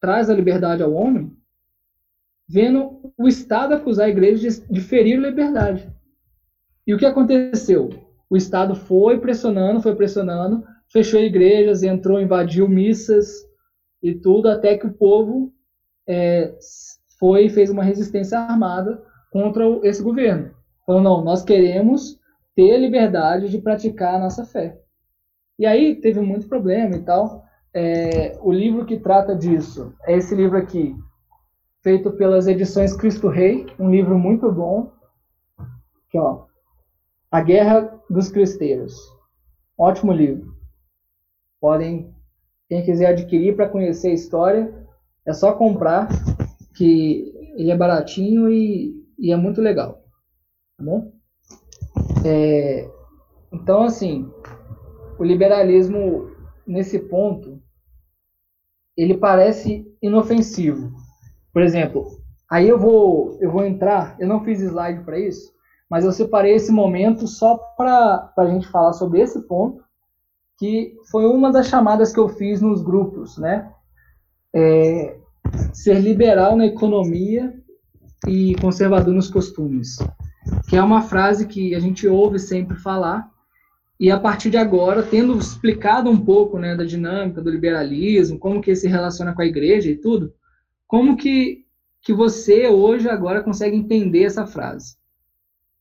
A: traz a liberdade ao homem vendo o Estado acusar a igreja de, de ferir liberdade. E o que aconteceu? O Estado foi pressionando, foi pressionando, fechou igrejas, entrou, invadiu missas e tudo, até que o povo é, foi fez uma resistência armada contra esse governo. Falou, não, nós queremos ter a liberdade de praticar a nossa fé. E aí teve muito problema e tal. É, o livro que trata disso é esse livro aqui, feito pelas edições Cristo Rei, um livro muito bom. Aqui, ó. A Guerra dos Cristeiros. Ótimo livro. Podem, quem quiser adquirir para conhecer a história, é só comprar, que ele é baratinho e, e é muito legal. Tá bom? É, então, assim, o liberalismo, nesse ponto, ele parece inofensivo por exemplo, aí eu vou, eu vou entrar, eu não fiz slide para isso, mas eu separei esse momento só para a gente falar sobre esse ponto, que foi uma das chamadas que eu fiz nos grupos, né? É, ser liberal na economia e conservador nos costumes, que é uma frase que a gente ouve sempre falar, e a partir de agora, tendo explicado um pouco né, da dinâmica do liberalismo, como que se relaciona com a igreja e tudo, como que, que você hoje agora consegue entender essa frase?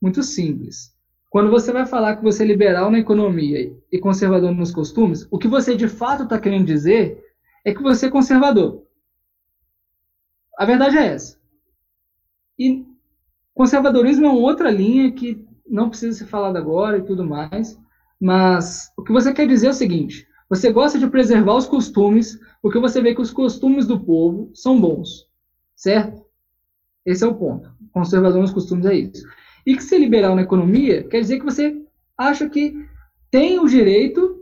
A: Muito simples. Quando você vai falar que você é liberal na economia e conservador nos costumes, o que você de fato está querendo dizer é que você é conservador. A verdade é essa. E conservadorismo é uma outra linha que não precisa ser falada agora e tudo mais, mas o que você quer dizer é o seguinte: você gosta de preservar os costumes, porque você vê que os costumes do povo são bons, certo? Esse é o ponto. Conservador nos costumes é isso. E que ser liberal na economia quer dizer que você acha que tem o direito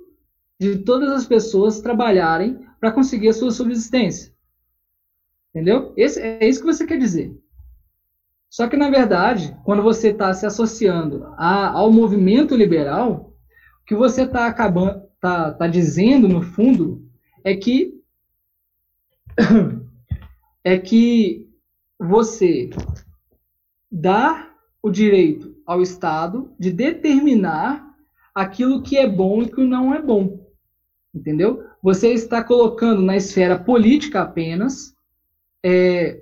A: de todas as pessoas trabalharem para conseguir a sua subsistência. Entendeu? Esse, é isso que você quer dizer. Só que, na verdade, quando você está se associando a, ao movimento liberal, o que você está acabando, tá, tá dizendo, no fundo, é que é que você dá o direito ao Estado de determinar aquilo que é bom e que não é bom. Entendeu? Você está colocando na esfera política apenas é,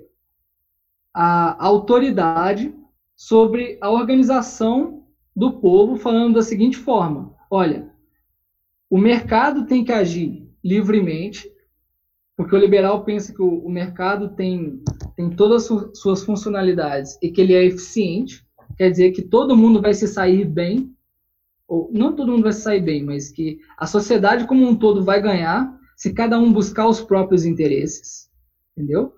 A: a autoridade sobre a organização do povo, falando da seguinte forma: olha, o mercado tem que agir livremente, porque o liberal pensa que o, mercado tem, tem todas as suas funcionalidades e que ele é eficiente, quer dizer que todo mundo vai se sair bem, ou não todo mundo vai se sair bem, mas que a sociedade como um todo vai ganhar se cada um buscar os próprios interesses, entendeu?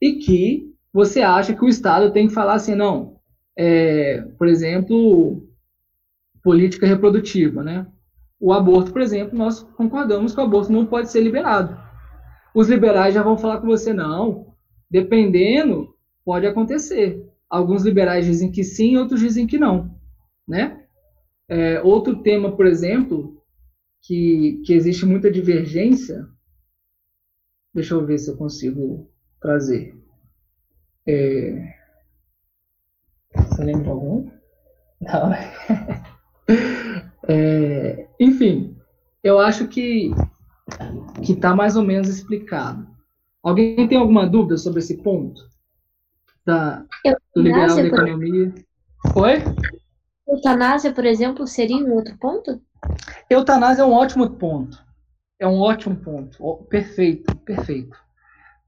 A: E que você acha que o Estado tem que falar assim, não, é, por exemplo, política reprodutiva, né? o aborto, por exemplo, nós concordamos que o aborto não pode ser liberado. Os liberais já vão falar com você, não, dependendo, pode acontecer. Alguns liberais dizem que sim, outros dizem que não, né? É, outro tema, por exemplo, que, que existe muita divergência, deixa eu ver se eu consigo trazer. É, você lembra algum? Não. É, enfim, eu acho que que está mais ou menos explicado. Alguém tem alguma dúvida sobre esse ponto? Da, do liberal da economia? Por... Oi?
C: Eutanásia, por exemplo, seria um outro ponto?
A: Eutanásia é um ótimo ponto. É um ótimo ponto. Perfeito, perfeito.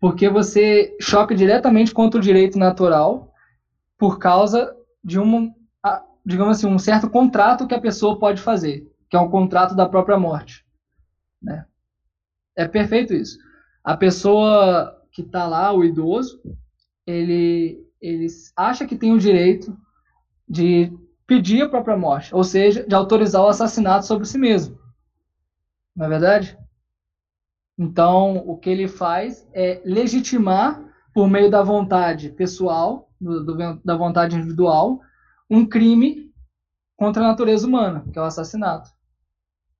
A: Porque você choca diretamente contra o direito natural por causa de um, digamos assim, um certo contrato que a pessoa pode fazer, que é um contrato da própria morte. Né? É perfeito isso. A pessoa que está lá, o idoso, ele, ele acha que tem o direito de pedir a própria morte, ou seja, de autorizar o assassinato sobre si mesmo. Não é verdade? Então, o que ele faz é legitimar, por meio da vontade pessoal, do, do, da vontade individual, um crime contra a natureza humana, que é o assassinato.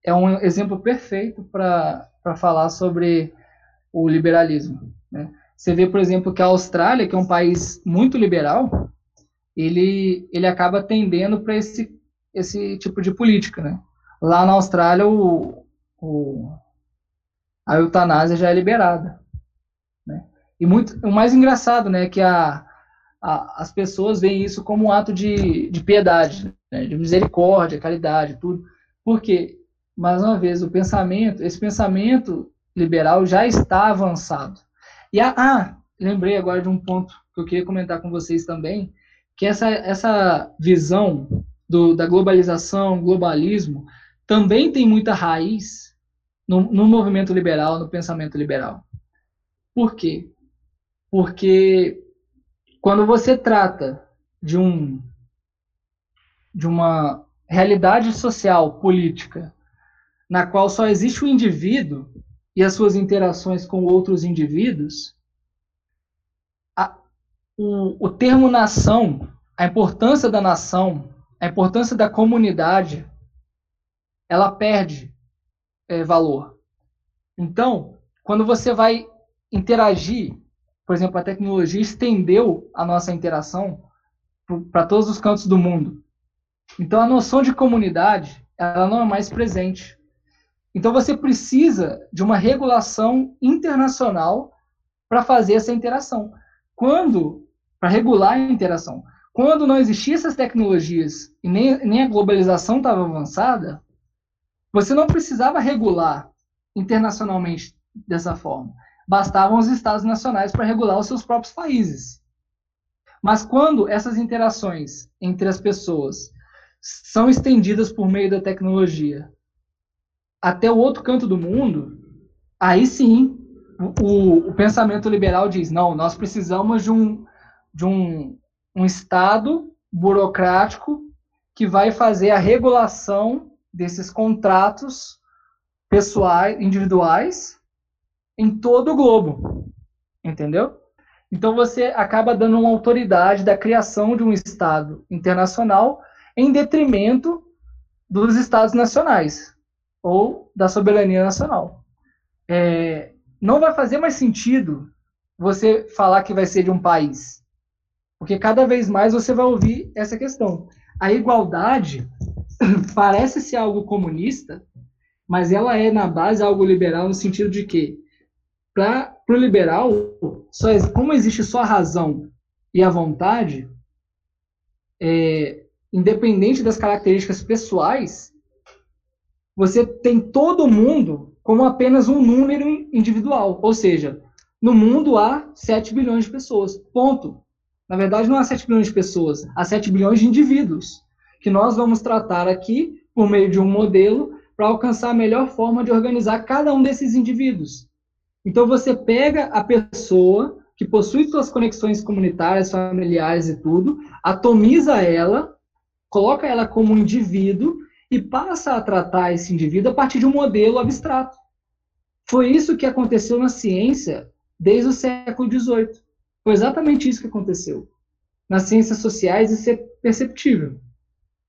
A: É um exemplo perfeito para falar sobre o liberalismo. Né? Você vê, por exemplo, que a Austrália, que é um país muito liberal, ele, ele acaba tendendo para esse, esse tipo de política. Né? Lá na Austrália, o, o, a eutanásia já é liberada. Né? E muito, o mais engraçado né, é que a, a, as pessoas veem isso como um ato de, de piedade, né, de misericórdia, caridade, tudo. Porque, mais uma vez, o pensamento, esse pensamento liberal já está avançado. E a, ah, lembrei agora de um ponto que eu queria comentar com vocês também, que essa, essa visão do, da globalização, globalismo, também tem muita raiz no, no movimento liberal, no pensamento liberal. Por quê? Porque quando você trata de um de uma realidade social, política, na qual só existe o indivíduo e as suas interações com outros indivíduos, a, o, o termo nação, a importância da nação, a importância da comunidade, ela perde é, valor. Então, quando você vai interagir por exemplo, a tecnologia estendeu a nossa interação para todos os cantos do mundo. Então, a noção de comunidade, ela não é mais presente. Então, você precisa de uma regulação internacional para fazer essa interação. Quando, para regular a interação, quando não existiam essas tecnologias e nem, nem a globalização estava avançada, você não precisava regular internacionalmente dessa forma bastavam os estados nacionais para regular os seus próprios países. Mas quando essas interações entre as pessoas são estendidas por meio da tecnologia até o outro canto do mundo, aí sim o, o pensamento liberal diz: não, nós precisamos de um, de um, um Estado burocrático que vai fazer a regulação desses contratos pessoais, individuais, em todo o globo. Entendeu? Então você acaba dando uma autoridade da criação de um Estado internacional em detrimento dos Estados nacionais ou da soberania nacional. É, não vai fazer mais sentido você falar que vai ser de um país, porque cada vez mais você vai ouvir essa questão. A igualdade parece ser algo comunista, mas ela é na base algo liberal no sentido de que para o liberal, só, como existe só a razão e a vontade, é, independente das características pessoais, você tem todo mundo como apenas um número individual. Ou seja, no mundo há 7 bilhões de pessoas. Ponto. Na verdade, não há 7 bilhões de pessoas, há 7 bilhões de indivíduos, que nós vamos tratar aqui por meio de um modelo para alcançar a melhor forma de organizar cada um desses indivíduos. Então você pega a pessoa que possui suas conexões comunitárias, familiares e tudo, atomiza ela, coloca ela como um indivíduo e passa a tratar esse indivíduo a partir de um modelo abstrato. Foi isso que aconteceu na ciência desde o século XVIII. Foi exatamente isso que aconteceu. Nas ciências sociais isso é perceptível.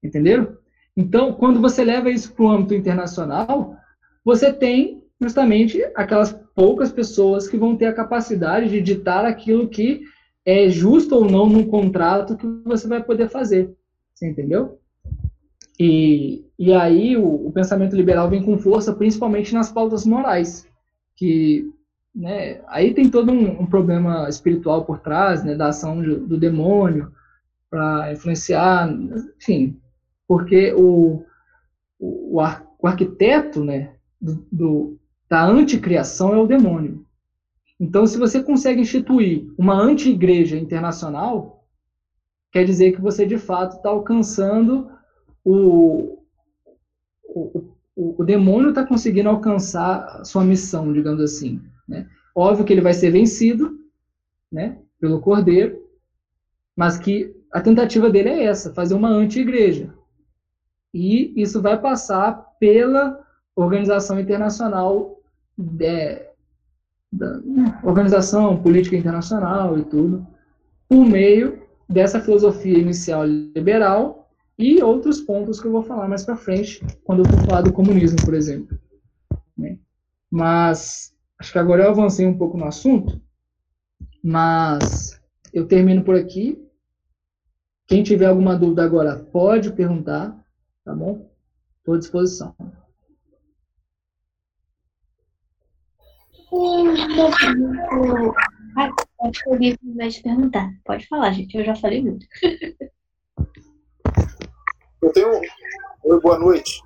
A: Entenderam? Então, quando você leva isso para o âmbito internacional, você tem justamente aquelas poucas pessoas que vão ter a capacidade de ditar aquilo que é justo ou não no contrato que você vai poder fazer. Você entendeu? E, e aí o, o pensamento liberal vem com força, principalmente nas pautas morais, que né, aí tem todo um, um, problema espiritual por trás, né, da ação do, do demônio para influenciar, enfim, porque o, o, o arquiteto né, do, do, da anticriação é o demônio. Então, se você consegue instituir uma anti-igreja internacional, quer dizer que você de fato está alcançando o, o, o, o demônio está conseguindo alcançar sua missão, digamos assim. Né? Óbvio que ele vai ser vencido né, pelo cordeiro, mas que a tentativa dele é essa, fazer uma anti-igreja. E isso vai passar pela Organização Internacional, de, da né, Organização Política Internacional e tudo, por meio dessa filosofia inicial liberal e outros pontos que eu vou falar mais para frente, quando eu for falar do comunismo, por exemplo. Né? Mas acho que agora eu avancei um pouco no assunto, mas eu termino por aqui. Quem tiver alguma dúvida agora pode perguntar, tá bom? Estou à disposição.
C: Acho que te perguntar. Pode falar, gente. Eu já falei muito.
D: Eu tenho. Oi, boa noite.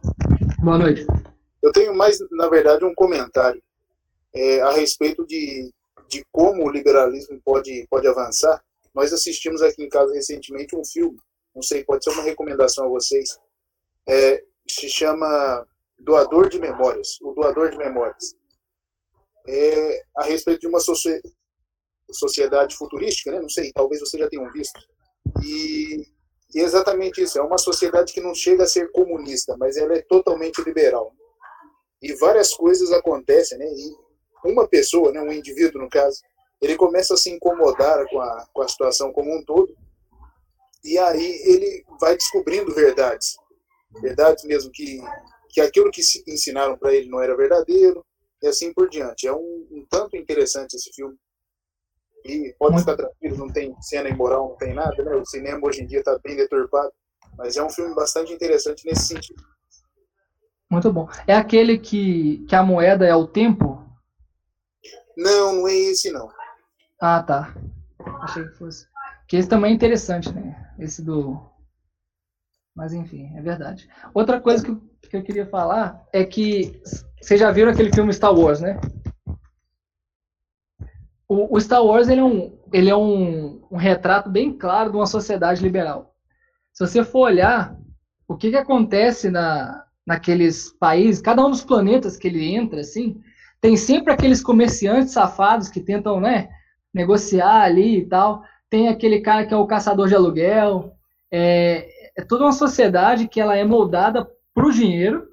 A: Boa noite.
D: Eu tenho mais, na verdade, um comentário é, a respeito de, de como o liberalismo pode, pode avançar. Nós assistimos aqui em casa recentemente um filme, não sei, pode ser uma recomendação a vocês, é, se chama Doador de Memórias, o Doador de Memórias. É, a respeito de uma sociedade futurística, né? não sei, talvez vocês já tenham visto. E e é exatamente isso, é uma sociedade que não chega a ser comunista, mas ela é totalmente liberal. E várias coisas acontecem, né? E uma pessoa, né, um indivíduo no caso, ele começa a se incomodar com a, com a situação como um todo, e aí ele vai descobrindo verdades. Verdades mesmo que, que aquilo que ensinaram para ele não era verdadeiro, e assim por diante. É um, um tanto interessante esse filme. E pode Muito... ficar tranquilo, não tem cena imoral, não tem nada, né? O cinema hoje em dia está bem deturpado, mas é um filme bastante interessante nesse sentido.
A: Muito bom. É aquele que, que a moeda é o tempo?
D: Não, não é esse não.
A: Ah, tá. Achei que fosse. Que esse também é interessante, né? Esse do. Mas enfim, é verdade. Outra coisa que, que eu queria falar é que vocês já viram aquele filme Star Wars, né? o, o Star Wars ele é, um, ele é um, um, retrato bem claro de uma sociedade liberal. Se você for olhar o que, que acontece na, naqueles países, cada um dos planetas que ele entra, assim, tem sempre aqueles comerciantes safados que tentam, né, negociar ali e tal. Tem aquele cara que é o caçador de aluguel. É, é toda uma sociedade que ela é moldada para o dinheiro,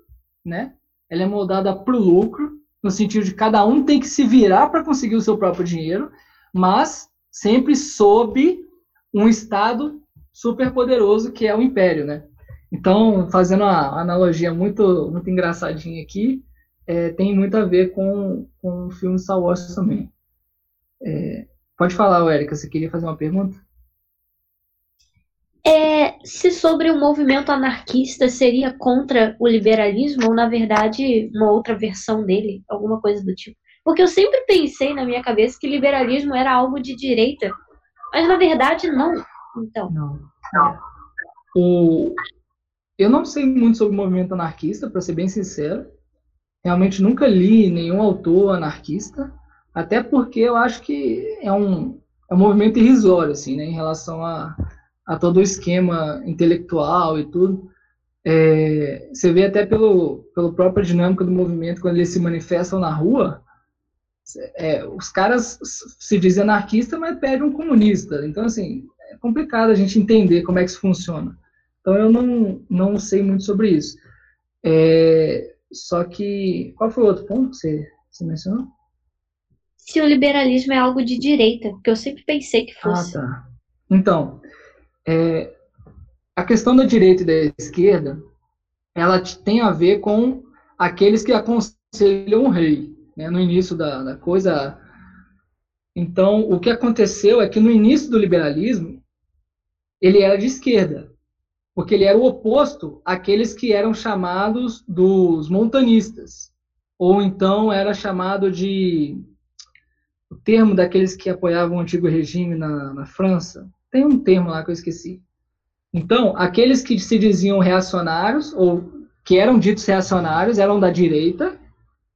A: né? Ela é moldada para o lucro no sentido de cada um tem que se virar para conseguir o seu próprio dinheiro, mas sempre sob um Estado super poderoso que é o Império, né? Então, fazendo uma analogia muito, muito engraçadinha aqui, é, tem muito a ver com, com o filme Star Wars também. É, pode falar, Érica, você queria fazer uma pergunta?
C: É, se sobre o movimento anarquista seria contra o liberalismo ou, na verdade, uma outra versão dele, alguma coisa do tipo. Porque eu sempre pensei na minha cabeça que liberalismo era algo de direita, mas na verdade não. Então.
A: Não. não. O... Eu não sei muito sobre o movimento anarquista, para ser bem sincero. Realmente nunca li nenhum autor anarquista, até porque eu acho que é um, é um movimento irrisório, assim, né, em relação a a todo o esquema intelectual e tudo. É, você vê até pelo, pela própria dinâmica do movimento, quando eles se manifestam na rua, é, os caras se dizem anarquista, mas pedem um comunista. Então, assim, é complicado a gente entender como é que isso funciona. Então, eu não, não sei muito sobre isso. É, só que, qual foi o outro ponto que você, você mencionou?
C: Se o liberalismo é algo de direita, porque eu sempre pensei que fosse.
A: Ah, tá. Então, é, a questão da direita e da esquerda ela tem a ver com aqueles que aconselham o rei, né, no início da, da coisa. Então, o que aconteceu é que no início do liberalismo, ele era de esquerda, porque ele era o oposto àqueles que eram chamados dos montanistas, ou então era chamado de o termo daqueles que apoiavam o antigo regime na, na França. Tem um termo lá que eu esqueci. Então, aqueles que se diziam reacionários, ou que eram ditos reacionários, eram da direita,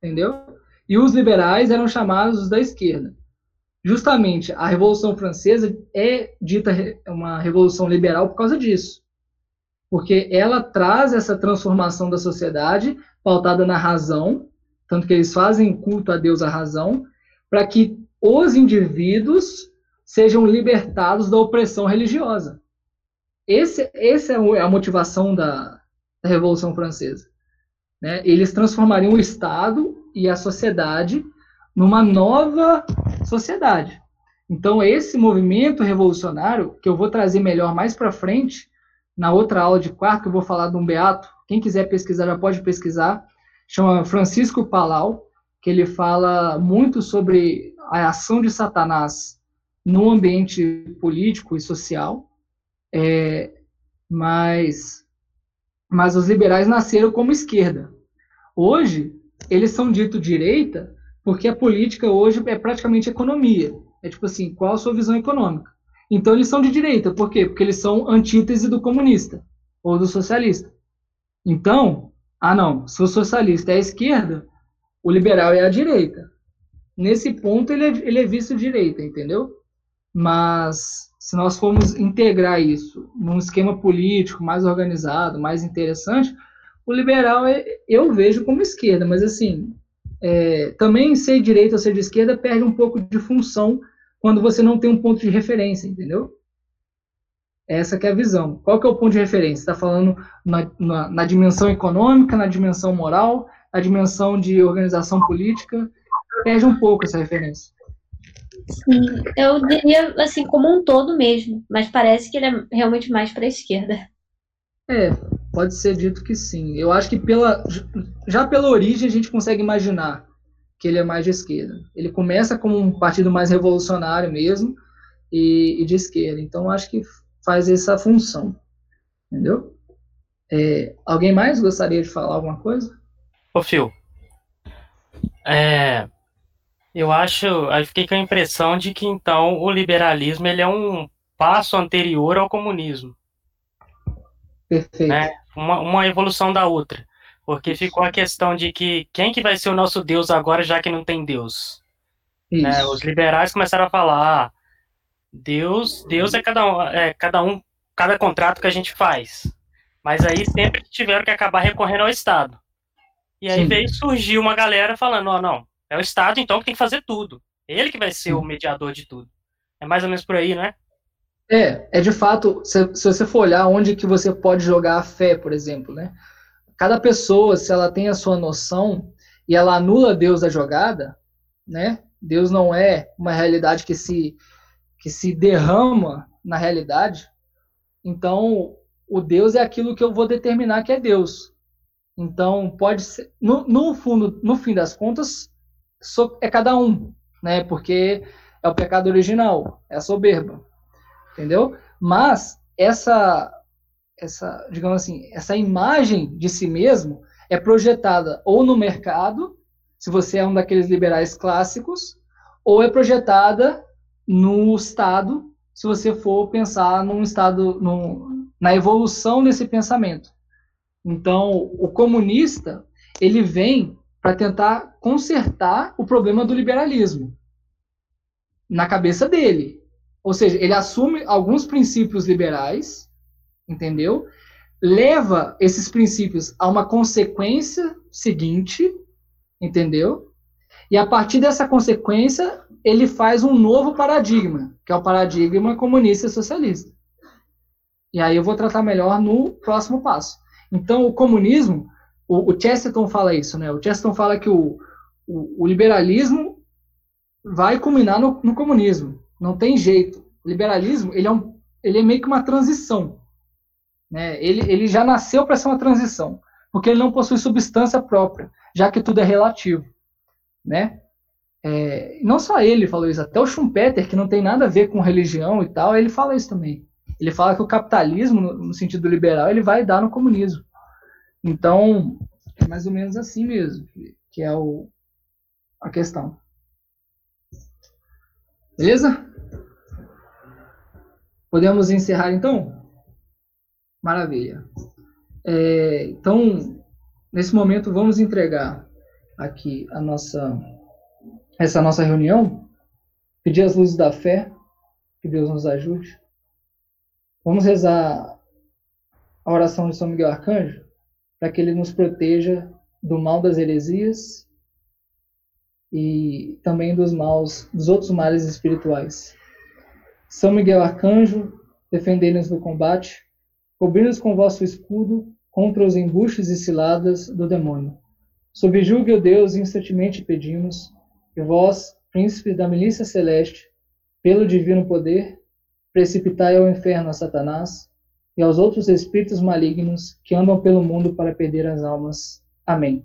A: entendeu? E os liberais eram chamados da esquerda. Justamente, a Revolução Francesa é dita uma revolução liberal por causa disso. Porque ela traz essa transformação da sociedade pautada na razão, tanto que eles fazem culto a Deus a razão, para que os indivíduos sejam libertados da opressão religiosa. Esse, essa é a motivação da, da Revolução Francesa. Né? Eles transformariam o Estado e a sociedade numa nova sociedade. Então, esse movimento revolucionário, que eu vou trazer melhor mais para frente, na outra aula de quarto, eu vou falar de um beato. Quem quiser pesquisar, já pode pesquisar. Chama Francisco Palau, que ele fala muito sobre a ação de Satanás no ambiente político e social. É, mas, mas os liberais nasceram como esquerda. Hoje, eles são dito direita porque a política hoje é praticamente economia. É tipo assim, qual a sua visão econômica? Então eles são de direita, por quê? Porque eles são antítese do comunista ou do socialista. Então, ah não, se o socialista é a esquerda, o liberal é a direita. Nesse ponto ele é, ele é visto direita, entendeu? Mas se nós formos integrar isso num esquema político mais organizado, mais interessante, o liberal é, eu vejo como esquerda, mas assim, é, também ser direita ou ser de esquerda perde um pouco de função quando você não tem um ponto de referência, entendeu? Essa é a visão. Qual que é o ponto de referência? Está falando na, na, na, dimensão econômica, na dimensão moral, na dimensão de organização política, perde um pouco essa referência.
C: Sim, eu diria assim como um todo mesmo, mas parece que ele é realmente mais para a esquerda.
A: É, pode ser dito que sim. Eu acho que pela já pela origem a gente consegue imaginar que ele é mais de esquerda. Ele começa como um partido mais revolucionário mesmo e, e de esquerda. Então acho que faz essa função, entendeu? É, alguém mais gostaria de falar alguma coisa?
E: Ô, Phil, é, eu acho, eu fiquei com a impressão de que então o liberalismo ele é um passo anterior ao comunismo.
A: Perfeito. Né?
E: Uma, uma evolução da outra. Porque ficou a questão de que quem que vai ser o nosso Deus agora, já que não tem Deus? Né? Os liberais começaram a falar, ah, Deus, Deus é cada um, é cada um, cada contrato que a gente faz. Mas aí sempre tiveram que acabar recorrendo ao Estado. E aí Sim. veio surgir uma galera falando, ó, oh, não, é o Estado, então, que tem que fazer tudo. Ele que vai ser o mediador de tudo. É mais ou menos por aí, né?
A: É, é de fato, se, se, você for olhar onde que você pode jogar a fé, por exemplo, né? Cada pessoa, se ela tem a sua noção e ela anula Deus da jogada, né? Deus não é uma realidade que se que se derrama na realidade. Então, o Deus é aquilo que eu vou determinar que é Deus. Então, pode ser, no, no fundo, no fim das contas, é cada um, né? Porque é o pecado original, é a soberba, entendeu? Mas essa, essa, digamos assim, essa imagem de si mesmo é projetada ou no mercado, se você é um daqueles liberais clássicos, ou é projetada no Estado, se você for pensar num Estado, no, na evolução desse pensamento. Então, o comunista, ele vem para tentar consertar o problema do liberalismo na cabeça dele. Ou seja, ele assume alguns princípios liberais, entendeu? Leva esses princípios a uma consequência seguinte, entendeu? E a partir dessa consequência, ele faz um novo paradigma, que é o paradigma comunista socialista. E aí eu vou tratar melhor no próximo passo. Então, o comunismo o, o Chesterton fala isso, né? O Chesterton fala que o, o, o liberalismo vai culminar no, no, comunismo. Não tem jeito. O liberalismo ele é, um, ele é meio que uma transição. Né? Ele, ele já nasceu para ser uma transição. porque ele não possui substância própria, já que tudo é relativo, né? É, não só ele falou isso, até o Schumpeter, que não tem nada a ver com religião e tal, ele fala isso também. Ele fala que o capitalismo, no, no sentido liberal, ele vai dar no comunismo. Então, é mais ou menos assim mesmo, que, é o, a questão. Beleza? Podemos encerrar então? Maravilha. É, então, nesse momento, vamos entregar aqui a nossa, essa nossa reunião, pedir as luzes da fé, que Deus nos ajude. Vamos rezar a oração de São Miguel Arcanjo, para que ele nos proteja do mal das heresias e também dos maus, dos outros males espirituais. São Miguel Arcanjo, defendei-nos no combate, cobri-nos com vosso escudo contra os embustes e ciladas do demônio. Subjugue o Deus, instantemente pedimos, e vós, príncipes da milícia celeste, pelo divino poder, precipitai ao inferno a Satanás e aos outros espíritos malignos que andam pelo mundo para perder as almas. Amém.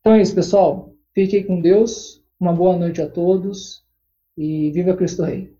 A: Então é isso, pessoal. Fiquem com Deus. Uma boa noite a todos e viva Cristo Rei.